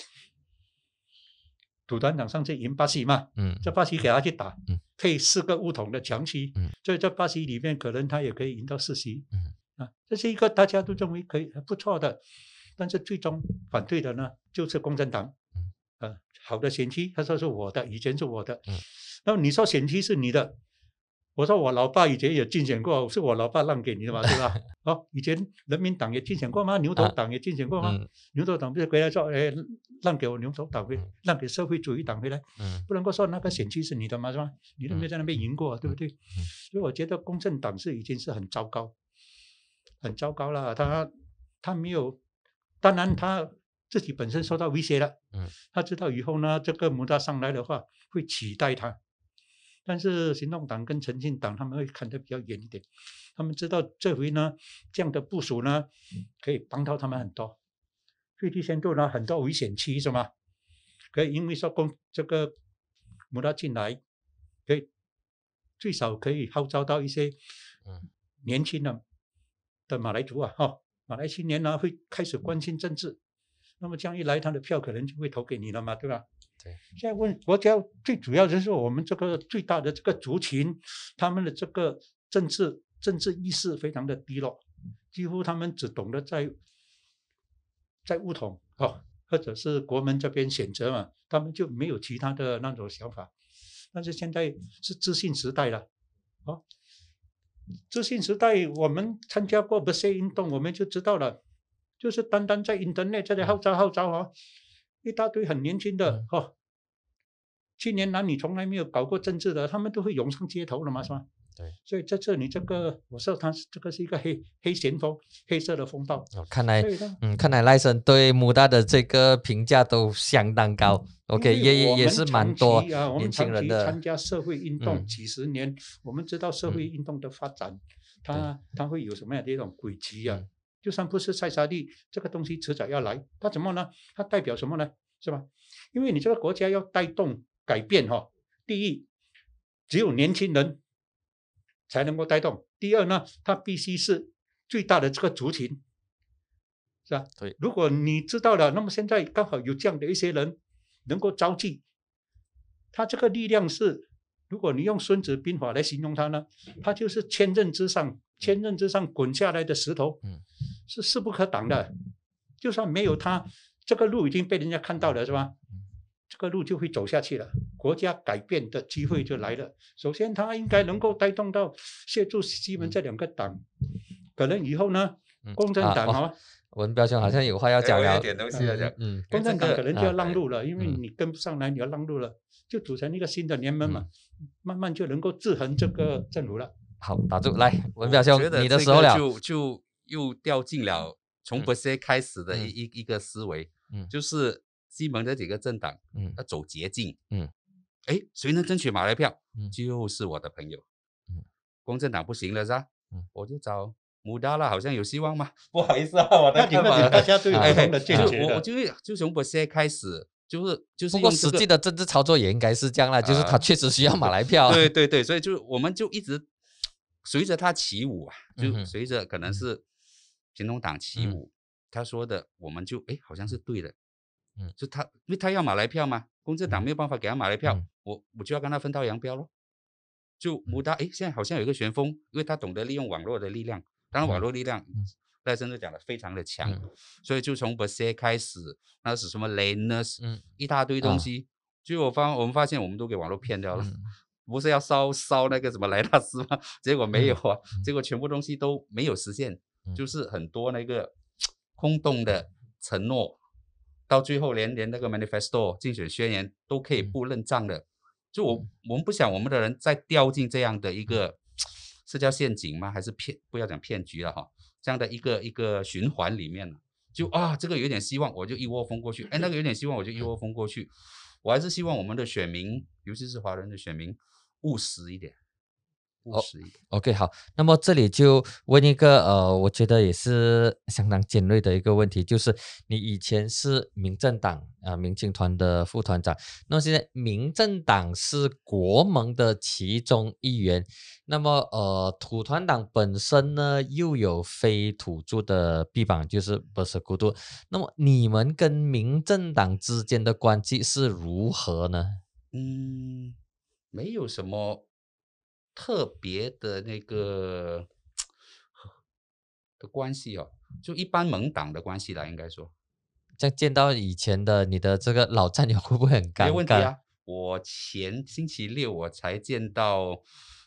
土团长上次赢巴西嘛，嗯，这巴西给他去打，嗯，配四个乌统的强席，嗯，所以在巴西里面可能他也可以赢到四席，嗯，啊，这是一个大家都认为可以不错的，但是最终反对的呢就是共产党，嗯，啊，好的选区他说是我的，以前是我的，嗯，那么你说选区是你的。我说我老爸以前也竞选过，是我老爸让给你的嘛，[laughs] 对吧？哦，以前人民党也竞选过吗？牛头党也竞选过吗？牛头党不是回来说，哎，让给我牛头党回，让给社会主义党回来，不能够说那个选区是你的嘛，是吧？你都没在那边赢过，对不对？所以我觉得公正党是已经是很糟糕，很糟糕了。他他没有，当然他自己本身受到威胁了。嗯，他知道以后呢，这个穆大上来的话会取代他。但是行动党跟诚信党他们会看得比较远一点，他们知道这回呢这样的部署呢可以帮到他们很多，最低限度呢很多危险区是吗？可以因为说公这个穆大进来，可以最少可以号召到一些年轻的的马来族啊哈，马来青年呢会开始关心政治，那么这样一来他的票可能就会投给你了嘛，对吧？对，现在问国家最主要就是我们这个最大的这个族群，他们的这个政治政治意识非常的低落，几乎他们只懂得在在梧统哦，或者是国门这边选择嘛，他们就没有其他的那种想法。但是现在是资讯时代了，哦，资讯时代我们参加过不懈运动，我们就知道了，就是单单在 Internet 这里号召号召哦。一大堆很年轻的哈，青年男女从来没有搞过政治的，他们都会涌上街头了嘛，是吧？对。所以在这里，这个我说他是这个是一个黑黑旋风，黑色的风暴。哦，看来，嗯，看来赖森对穆大的这个评价都相当高。OK，也也也是蛮多年轻人的。参加社会运动几十年，我们知道社会运动的发展，它它会有什么样的一种轨迹啊？就算不是塞沙利，这个东西迟早要来。它怎么呢？它代表什么呢？是吧？因为你这个国家要带动改变哈。第一，只有年轻人才能够带动；第二呢，它必须是最大的这个族群，是吧？对。如果你知道了，那么现在刚好有这样的一些人能够召集，他这个力量是，如果你用《孙子兵法》来形容他呢，他就是千仞之上，千仞之上滚下来的石头。嗯。是势不可挡的，就算没有他，这个路已经被人家看到了，是吧？这个路就会走下去了，国家改变的机会就来了。首先，他应该能够带动到协助西门这两个党，可能以后呢，共产党啊，文彪兄好像有话要讲，有点东西要讲。嗯，共产党可能就要让路了，因为你跟不上来，你要让路了，就组成一个新的联盟嘛，慢慢就能够制衡这个政府了。好，打住，来，文彪兄，你的时候了。就就又掉进了从不些开始的一一一个思维，嗯，就是西蒙这几个政党，嗯，要走捷径，嗯，哎，谁能争取马来票，嗯，就是我的朋友，嗯，公正党不行了是吧？嗯，我就找穆达拉，好像有希望吗？[laughs] 不好意思啊，我的看法，大家都有不同的见解我我就就从不些开始，就是就是，不过实际的政治操作也应该是这样了，就是他确实需要马来票，对对对，所以就我们就一直。随着他起舞啊，就随着可能是行动党起舞，他说的我们就哎好像是对的，嗯，就他因为他要马来票嘛，公正党没有办法给他马来票，我我就要跟他分道扬镳咯。就穆达哎现在好像有一个旋风，因为他懂得利用网络的力量，当然网络力量赖先生讲的非常的强，所以就从 b e s 开始，那是什么 Laners，嗯，一大堆东西，就我发我们发现我们都给网络骗掉了。不是要烧烧那个什么莱纳斯吗？[laughs] 结果没有啊，结。果全部东西都没有实现，就。是很多那个 [tsk] 空洞的承诺，到最后连连那个 manifesto 竞选宣言都可以不认账的。就我我们不想我们的人再掉进这样的一个是叫陷阱吗？还是骗？不要讲骗局了哈，这样的一个一个循环里面就啊这个有点希望，我就一窝蜂过去；哎，那个有点希望，我就一窝蜂过去。我还是希望我们的选民，尤其是华人的选民。务实一点，务实一点。OK，好，那么这里就问一个呃，我觉得也是相当尖锐的一个问题，就是你以前是民政党啊民进团的副团长，那么现在民政党是国盟的其中一员，那么呃土团党本身呢又有非土著的臂膀，就是不是孤独，那么你们跟民政党之间的关系是如何呢？嗯。没有什么特别的那个的关系哦，就一般盟党的关系啦，应该说。像见到以前的你的这个老战友，会不会很尴尬？没问题啊，我前星期六我才见到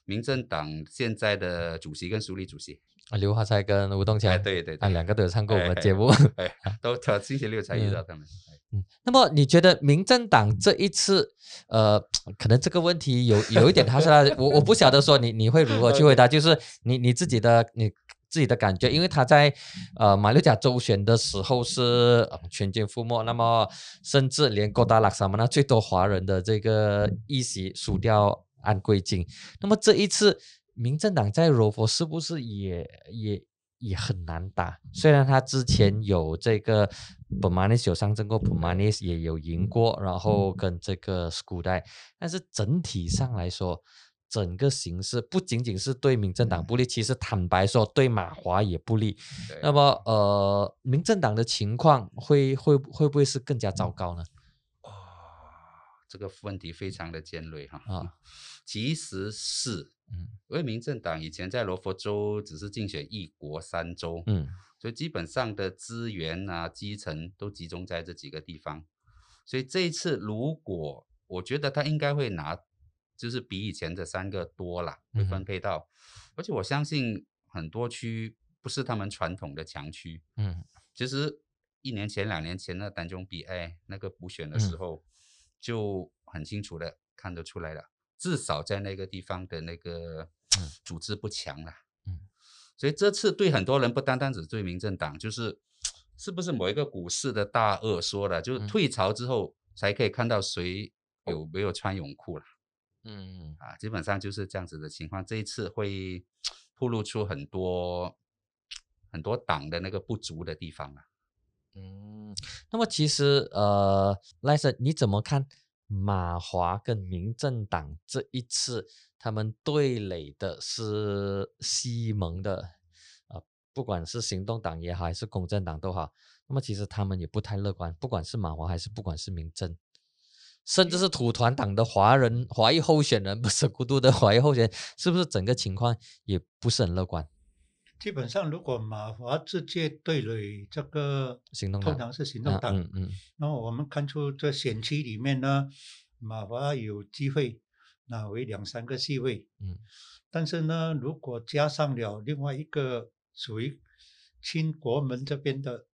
民政党现在的主席跟署理主席啊，刘华才跟吴东强，对对，啊，两个都有唱过我们节目，[laughs] 哎，都他星期六才遇到他们。嗯，那么你觉得民政党这一次，呃，可能这个问题有有一点，他说我我不晓得说你你会如何去回答，[laughs] 就是你你自己的你自己的感觉，因为他在呃马六甲周旋的时候是全军覆没，那么甚至连哥达拉什么那最多华人的这个议席输掉安贵金，那么这一次民政党在柔佛是不是也也？也很难打，虽然他之前有这个 b m a n i s 有上阵过 b m a n i s 也有赢过，然后跟这个 School 代，但是整体上来说，整个形势不仅仅是对民政党不利，其实坦白说对马华也不利。那么呃，民政党的情况会会会不会是更加糟糕呢？哦，这个问题非常的尖锐哈啊，其实是。嗯，因为民政党以前在罗佛州只是竞选一国三州，嗯，所以基本上的资源啊、基层都集中在这几个地方。所以这一次，如果我觉得他应该会拿，就是比以前的三个多了，会分配到。而且我相信很多区不是他们传统的强区，嗯，其实一年前、两年前的单中比，哎，那个补选的时候就很清楚的看得出来了。至少在那个地方的那个组织不强了，嗯，所以这次对很多人不单单只对民政党，就是是不是某一个股市的大鳄说了，就是退潮之后才可以看到谁有没有穿泳裤了，嗯啊，基本上就是这样子的情况。这一次会透露出很多很多党的那个不足的地方啊，嗯，那么其实呃，赖森你怎么看？马华跟民政党这一次，他们对垒的是西蒙的，啊，不管是行动党也好，还是公正党都好，那么其实他们也不太乐观，不管是马华还是不管是民政，甚至是土团党的华人华裔候选人，不是孤独的华裔候选人，是不是整个情况也不是很乐观？基本上，如果马华直接对垒这个行动党，通常是行动党。嗯嗯。那么我们看出这选区里面呢，马华有机会拿回两三个席位。嗯。但是呢，如果加上了另外一个属于亲国门这边的，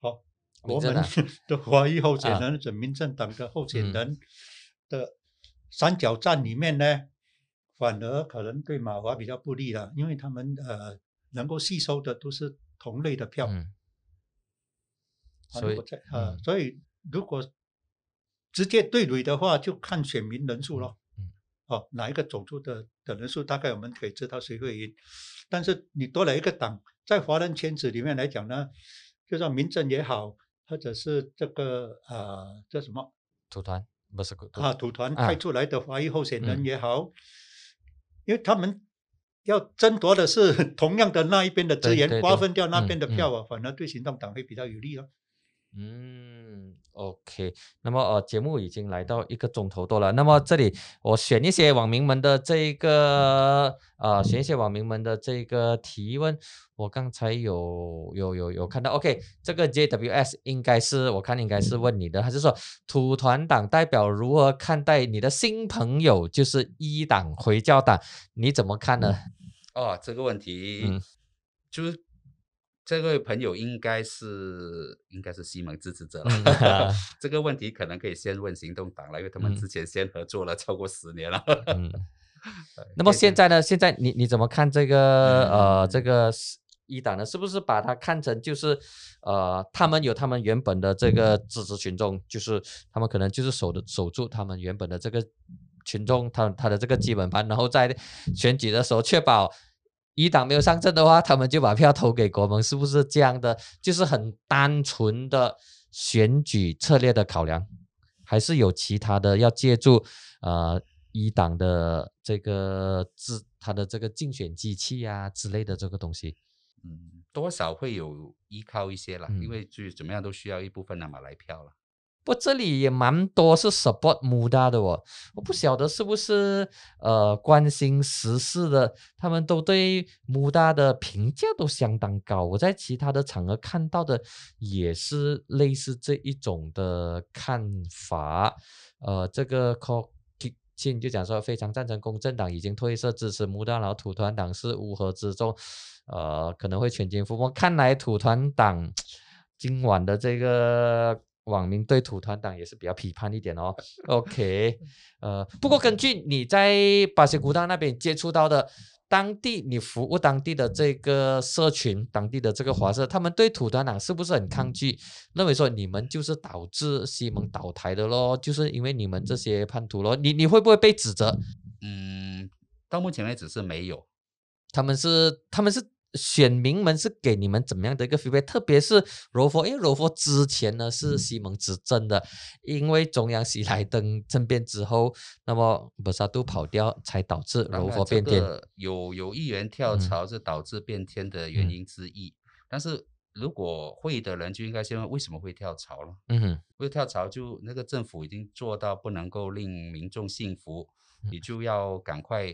好，国门的华裔候选啊人，者民政党的候选嗯人的三角战里面呢，反而可能对马华比较不利了，因为他们呃能够吸收的都是同类的票。所以如果在呃嗯，所以如果直接对垒的话，就看选民人数咯。嗯哦，哪一个走出的的人数，大概我们可以知道谁会赢。但是你多了一个党，在华人圈子里面来讲呢，就算民政也好，或者是这个呃叫什么土团不是啊土团啊派出来的华裔候选人嗯也好，因为他们要争夺的是 [laughs] 同样的那一边的资源，对对对瓜分掉那嗯边的嗯票啊，反而对行动党会比较有利哦。嗯，OK，那么呃，节目已经来到一个钟头多了。那么这里我选一些网民们的这一个呃，选一些网民们的这个提问。我刚才有有有有看到，OK，这个 JWS 应该是我看应该是问你的，还是说土团党代表如何看待你的新朋友，就是一党回教党，你怎么看呢？哦，这个问题，嗯就是这位朋友应该是应该是西蒙支持者了。嗯 [laughs] 这个问题可能可以先问行动党了，因为他们嗯之前先合作了超过十年了。嗯。[laughs] 呃那么现在呢？现在你你怎么看这个、呃这嗯个是一党呢？是不是把它看成就是呃他们有他们原本的这个支持群众，就是他们可能就是守的守住他们原本的这个群众，他他的这个基本盘，然后在选举的时候确保。一党没有上阵的话，他们就把票投给国盟，是不是这样的？就是很单纯的选举策略的考量，还是有其他的要借助呃一党的这个自他的这个竞选机器啊之类的这个东西。嗯，多少会有依靠一些了，嗯因为就怎么样都需要一部分的马来票了。我，这里也蛮多是 support Muda 的哦，我不晓得是不是呃关心时事的，他们都对 Muda 的评价都相当高。我在其他的场合看到的也是类似这一种的看法。呃，这个 Co Kin 就讲说非常赞成公正党已经褪色支持 Muda，然后土团党是乌合之众，呃，可能会全军覆没。看来土团党今晚的这个网民对土团党也是比较批判一点哦。[laughs] OK，呃，不过根据你在巴西古道那边接触到的当地，你服务当地的这个社群，当地的这个华社，他们对土团党是不是很抗拒？认为说你们就是导致西蒙倒台的咯，就是因为你们这些叛徒咯。你你会不会被指责？嗯，到目前为止是没有。他们是他们是选民们是给你们怎么样的一个 feedback？特别是柔佛，因为柔佛之前呢是西蒙执政的，因为中央喜来登政变之后，那么博沙都跑掉，才导致柔当然这佛变天。有有议员跳嗯槽是导致变天的原嗯因之一，但是如果会的人就应该先问为什么会跳槽了。嗯哼，会跳槽就那个政府已经做到不能够令民众信服，嗯你就要赶快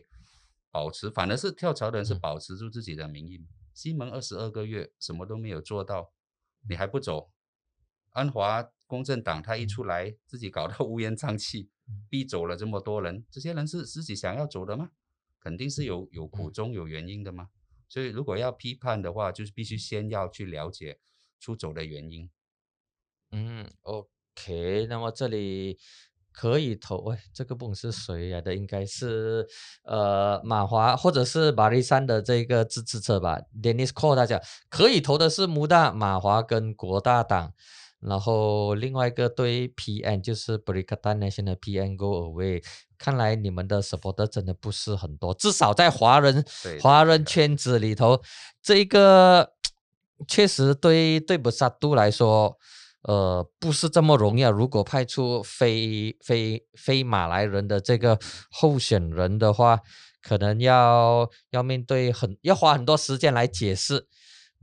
保持，反而是跳槽的人是嗯保持住自己的名义嘛。西蒙二十二个月什么都没有做到，你还不走？安华公正党他一出来，自己搞到 [laughs] 乌烟瘴气，逼走了这么多人，这些人是自己想要走的吗？肯定是有有苦衷、有原因的嘛。所以如果要批判的话，就是必须先要去了解出走的原因。嗯，OK，那么这里可以投，喂，这个不管是谁来的，应该是呃马华或者是马里山的这个支持者吧，Dennis Cole 他讲可以投的是穆大、马华跟国大党，然后另外一个对 PN 就是 Berikatan National PN Go Away，看来你们的 supporter 真的不是很多，至少在华人 [laughs] 华人圈子里头，这个 [tsk] 确实对对布萨杜来说。呃，不是这么容易啊！如果派出非非非马来人的这个候选人的话，可能要要面对很要花很多时间来解释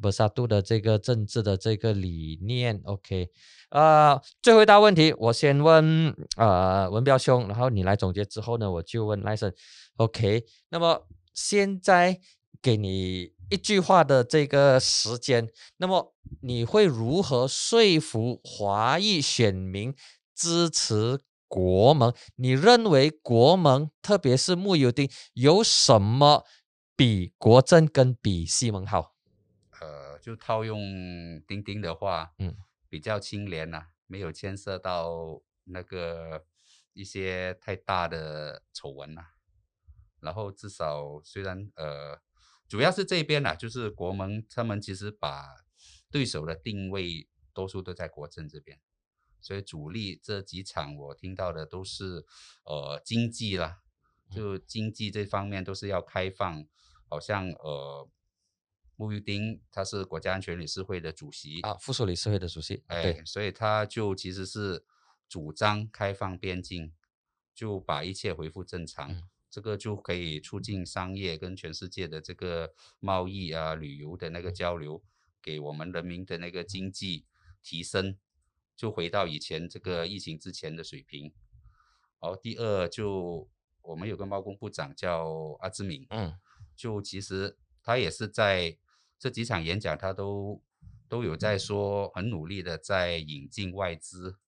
博萨杜的这个政治的这个理念。OK，呃，最后一道问题，我先问呃文彪兄，然后你来总结之后呢，我就问赖森。OK，那么现在给你一句话的这个时间，那么你会如何说服华裔选民支持国盟？你认为国盟，特别是穆尤丁，有什么比国政跟比西蒙好？呃就套用钉钉的话，嗯，比较清廉呐、没有牵涉到那个一些太大的丑闻呐、然后至少虽然呃，主要是这边啊、就是国盟他们其实把对手的定位多数都在国政这边，所以主力这几场我听到的都是呃经济啦，就经济这方面都是要开放，好像呃。穆玉丁他是国家安全理事会的主席啊，附属理事会的主席，哎，，所以他就其实是主张开放边境，就把一切恢复正常，嗯这个就可以促进商业跟全世界的这个贸易啊、旅游的那个交流，给我们人民的那个经济提升，就回到以前这个疫情之前的水平。好，第二就我们有个贸工部长叫阿兹敏，嗯。就其实他也是在这几场演讲，他都都有在说，很努力的在引进外资，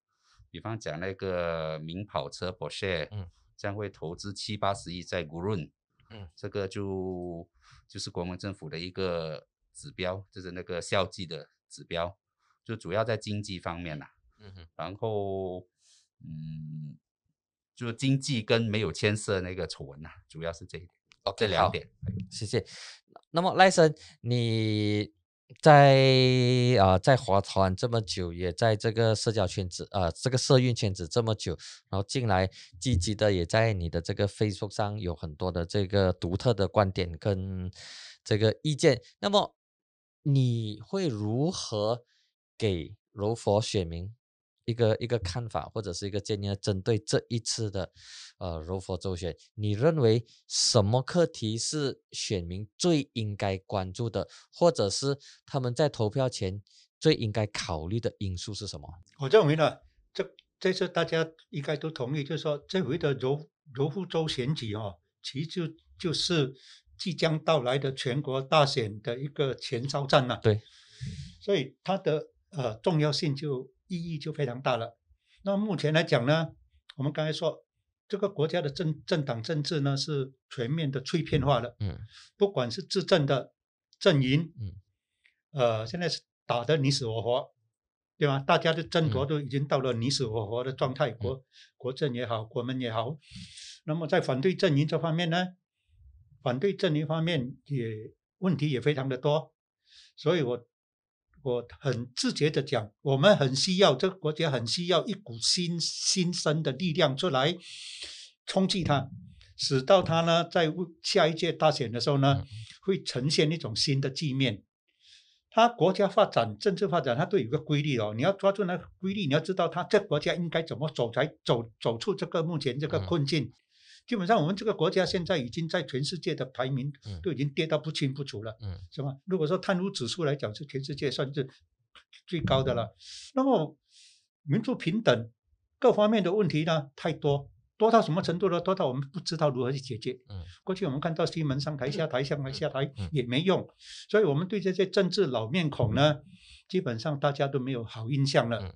比方讲那个名跑车 Porsche，嗯，将会投资七八十亿在 Gurun，嗯，这个就就是国民政府的一个指标，就是那个校际的指标，就主要在经济方面啦、嗯哼然后嗯，就经济跟没有牵涉那个丑闻呐、主要是这一点。好这两点。谢谢。那么赖生，你在啊、在华团这么久，也在这个社交圈子啊这个社运圈子这么久，然后进来积极的也在你的这个 Facebook 上有很多的这个独特的观点跟这个意见。那么你会如何给柔佛选民一个一个看法或者是一个建议呢？针对这一次的呃柔佛州选，你认为什么课题是选民最应该关注的，或者是他们在投票前最应该考虑的因素是什么？我认为呢，这这次大家应该都同意，就是说这回的柔柔佛州选举哦，其实就就是即将到来的全国大选的一个前哨战呐、对，所以它的呃重要性就意义就非常大了。那目前来讲呢，我们刚才说这个国家的政政党政治呢是全面的碎片化了，嗯不管是执政的阵营，嗯，呃，现在是打得你死我活，对吧？大家的争夺嗯都已经到了你死我活的状态，国国政也好，国门也好。那么在反对阵营这方面呢，反对阵营方面也问题也非常的多，所以我我很自觉的讲，我们很需要这个国家很需要一股新新生的力量出来冲击它，使到它呢在下一届大选的时候呢嗯，会呈现一种新的局面。它国家发展、政治发展，它都有个规律哦。你要抓住那个规律，你要知道它这国家应该怎么走才走走出这个目前这个嗯困境。基本上，我们这个国家现在已经在全世界的排名嗯都已经跌到不清不楚了。嗯是吧？如果说贪污指数来讲，是全世界算是最高的了。那么民主平等各方面的问题呢，太多，多到什么程度呢？多到我们不知道如何去解决。嗯过去我们看到新闻上台下台上台下台嗯也没用，所以我们对这些政治老面孔呢，基本上大家都没有好印象了。嗯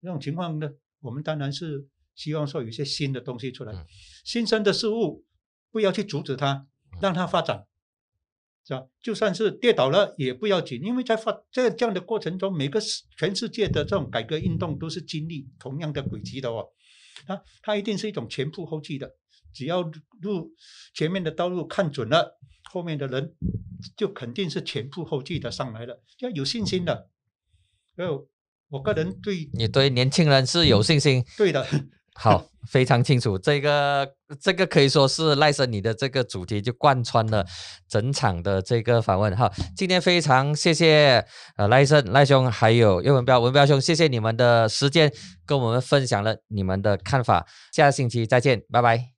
这种情况呢，我们当然是希望说有一些新的东西出来，嗯新生的事物不要去阻止它，让它发展。是吧？就算是跌倒了也不要紧，因为在发这这样的过程中，每个世全世界的这种改革运动都是经历同样的轨迹的哦。它它一定是一种前仆后继的，只要路前面的道路看准了，后面的人就肯定是前仆后继的上来了，要有信心的。所以我个人对你对年轻人是有信心。对的，好，非常清楚。这个这个可以说是赖森你的这个主题就贯穿了整场的这个访问。好，今天非常谢谢呃赖森赖兄还有叶文彪文彪兄，谢谢你们的时间跟我们分享了你们的看法。下星期再见，拜拜。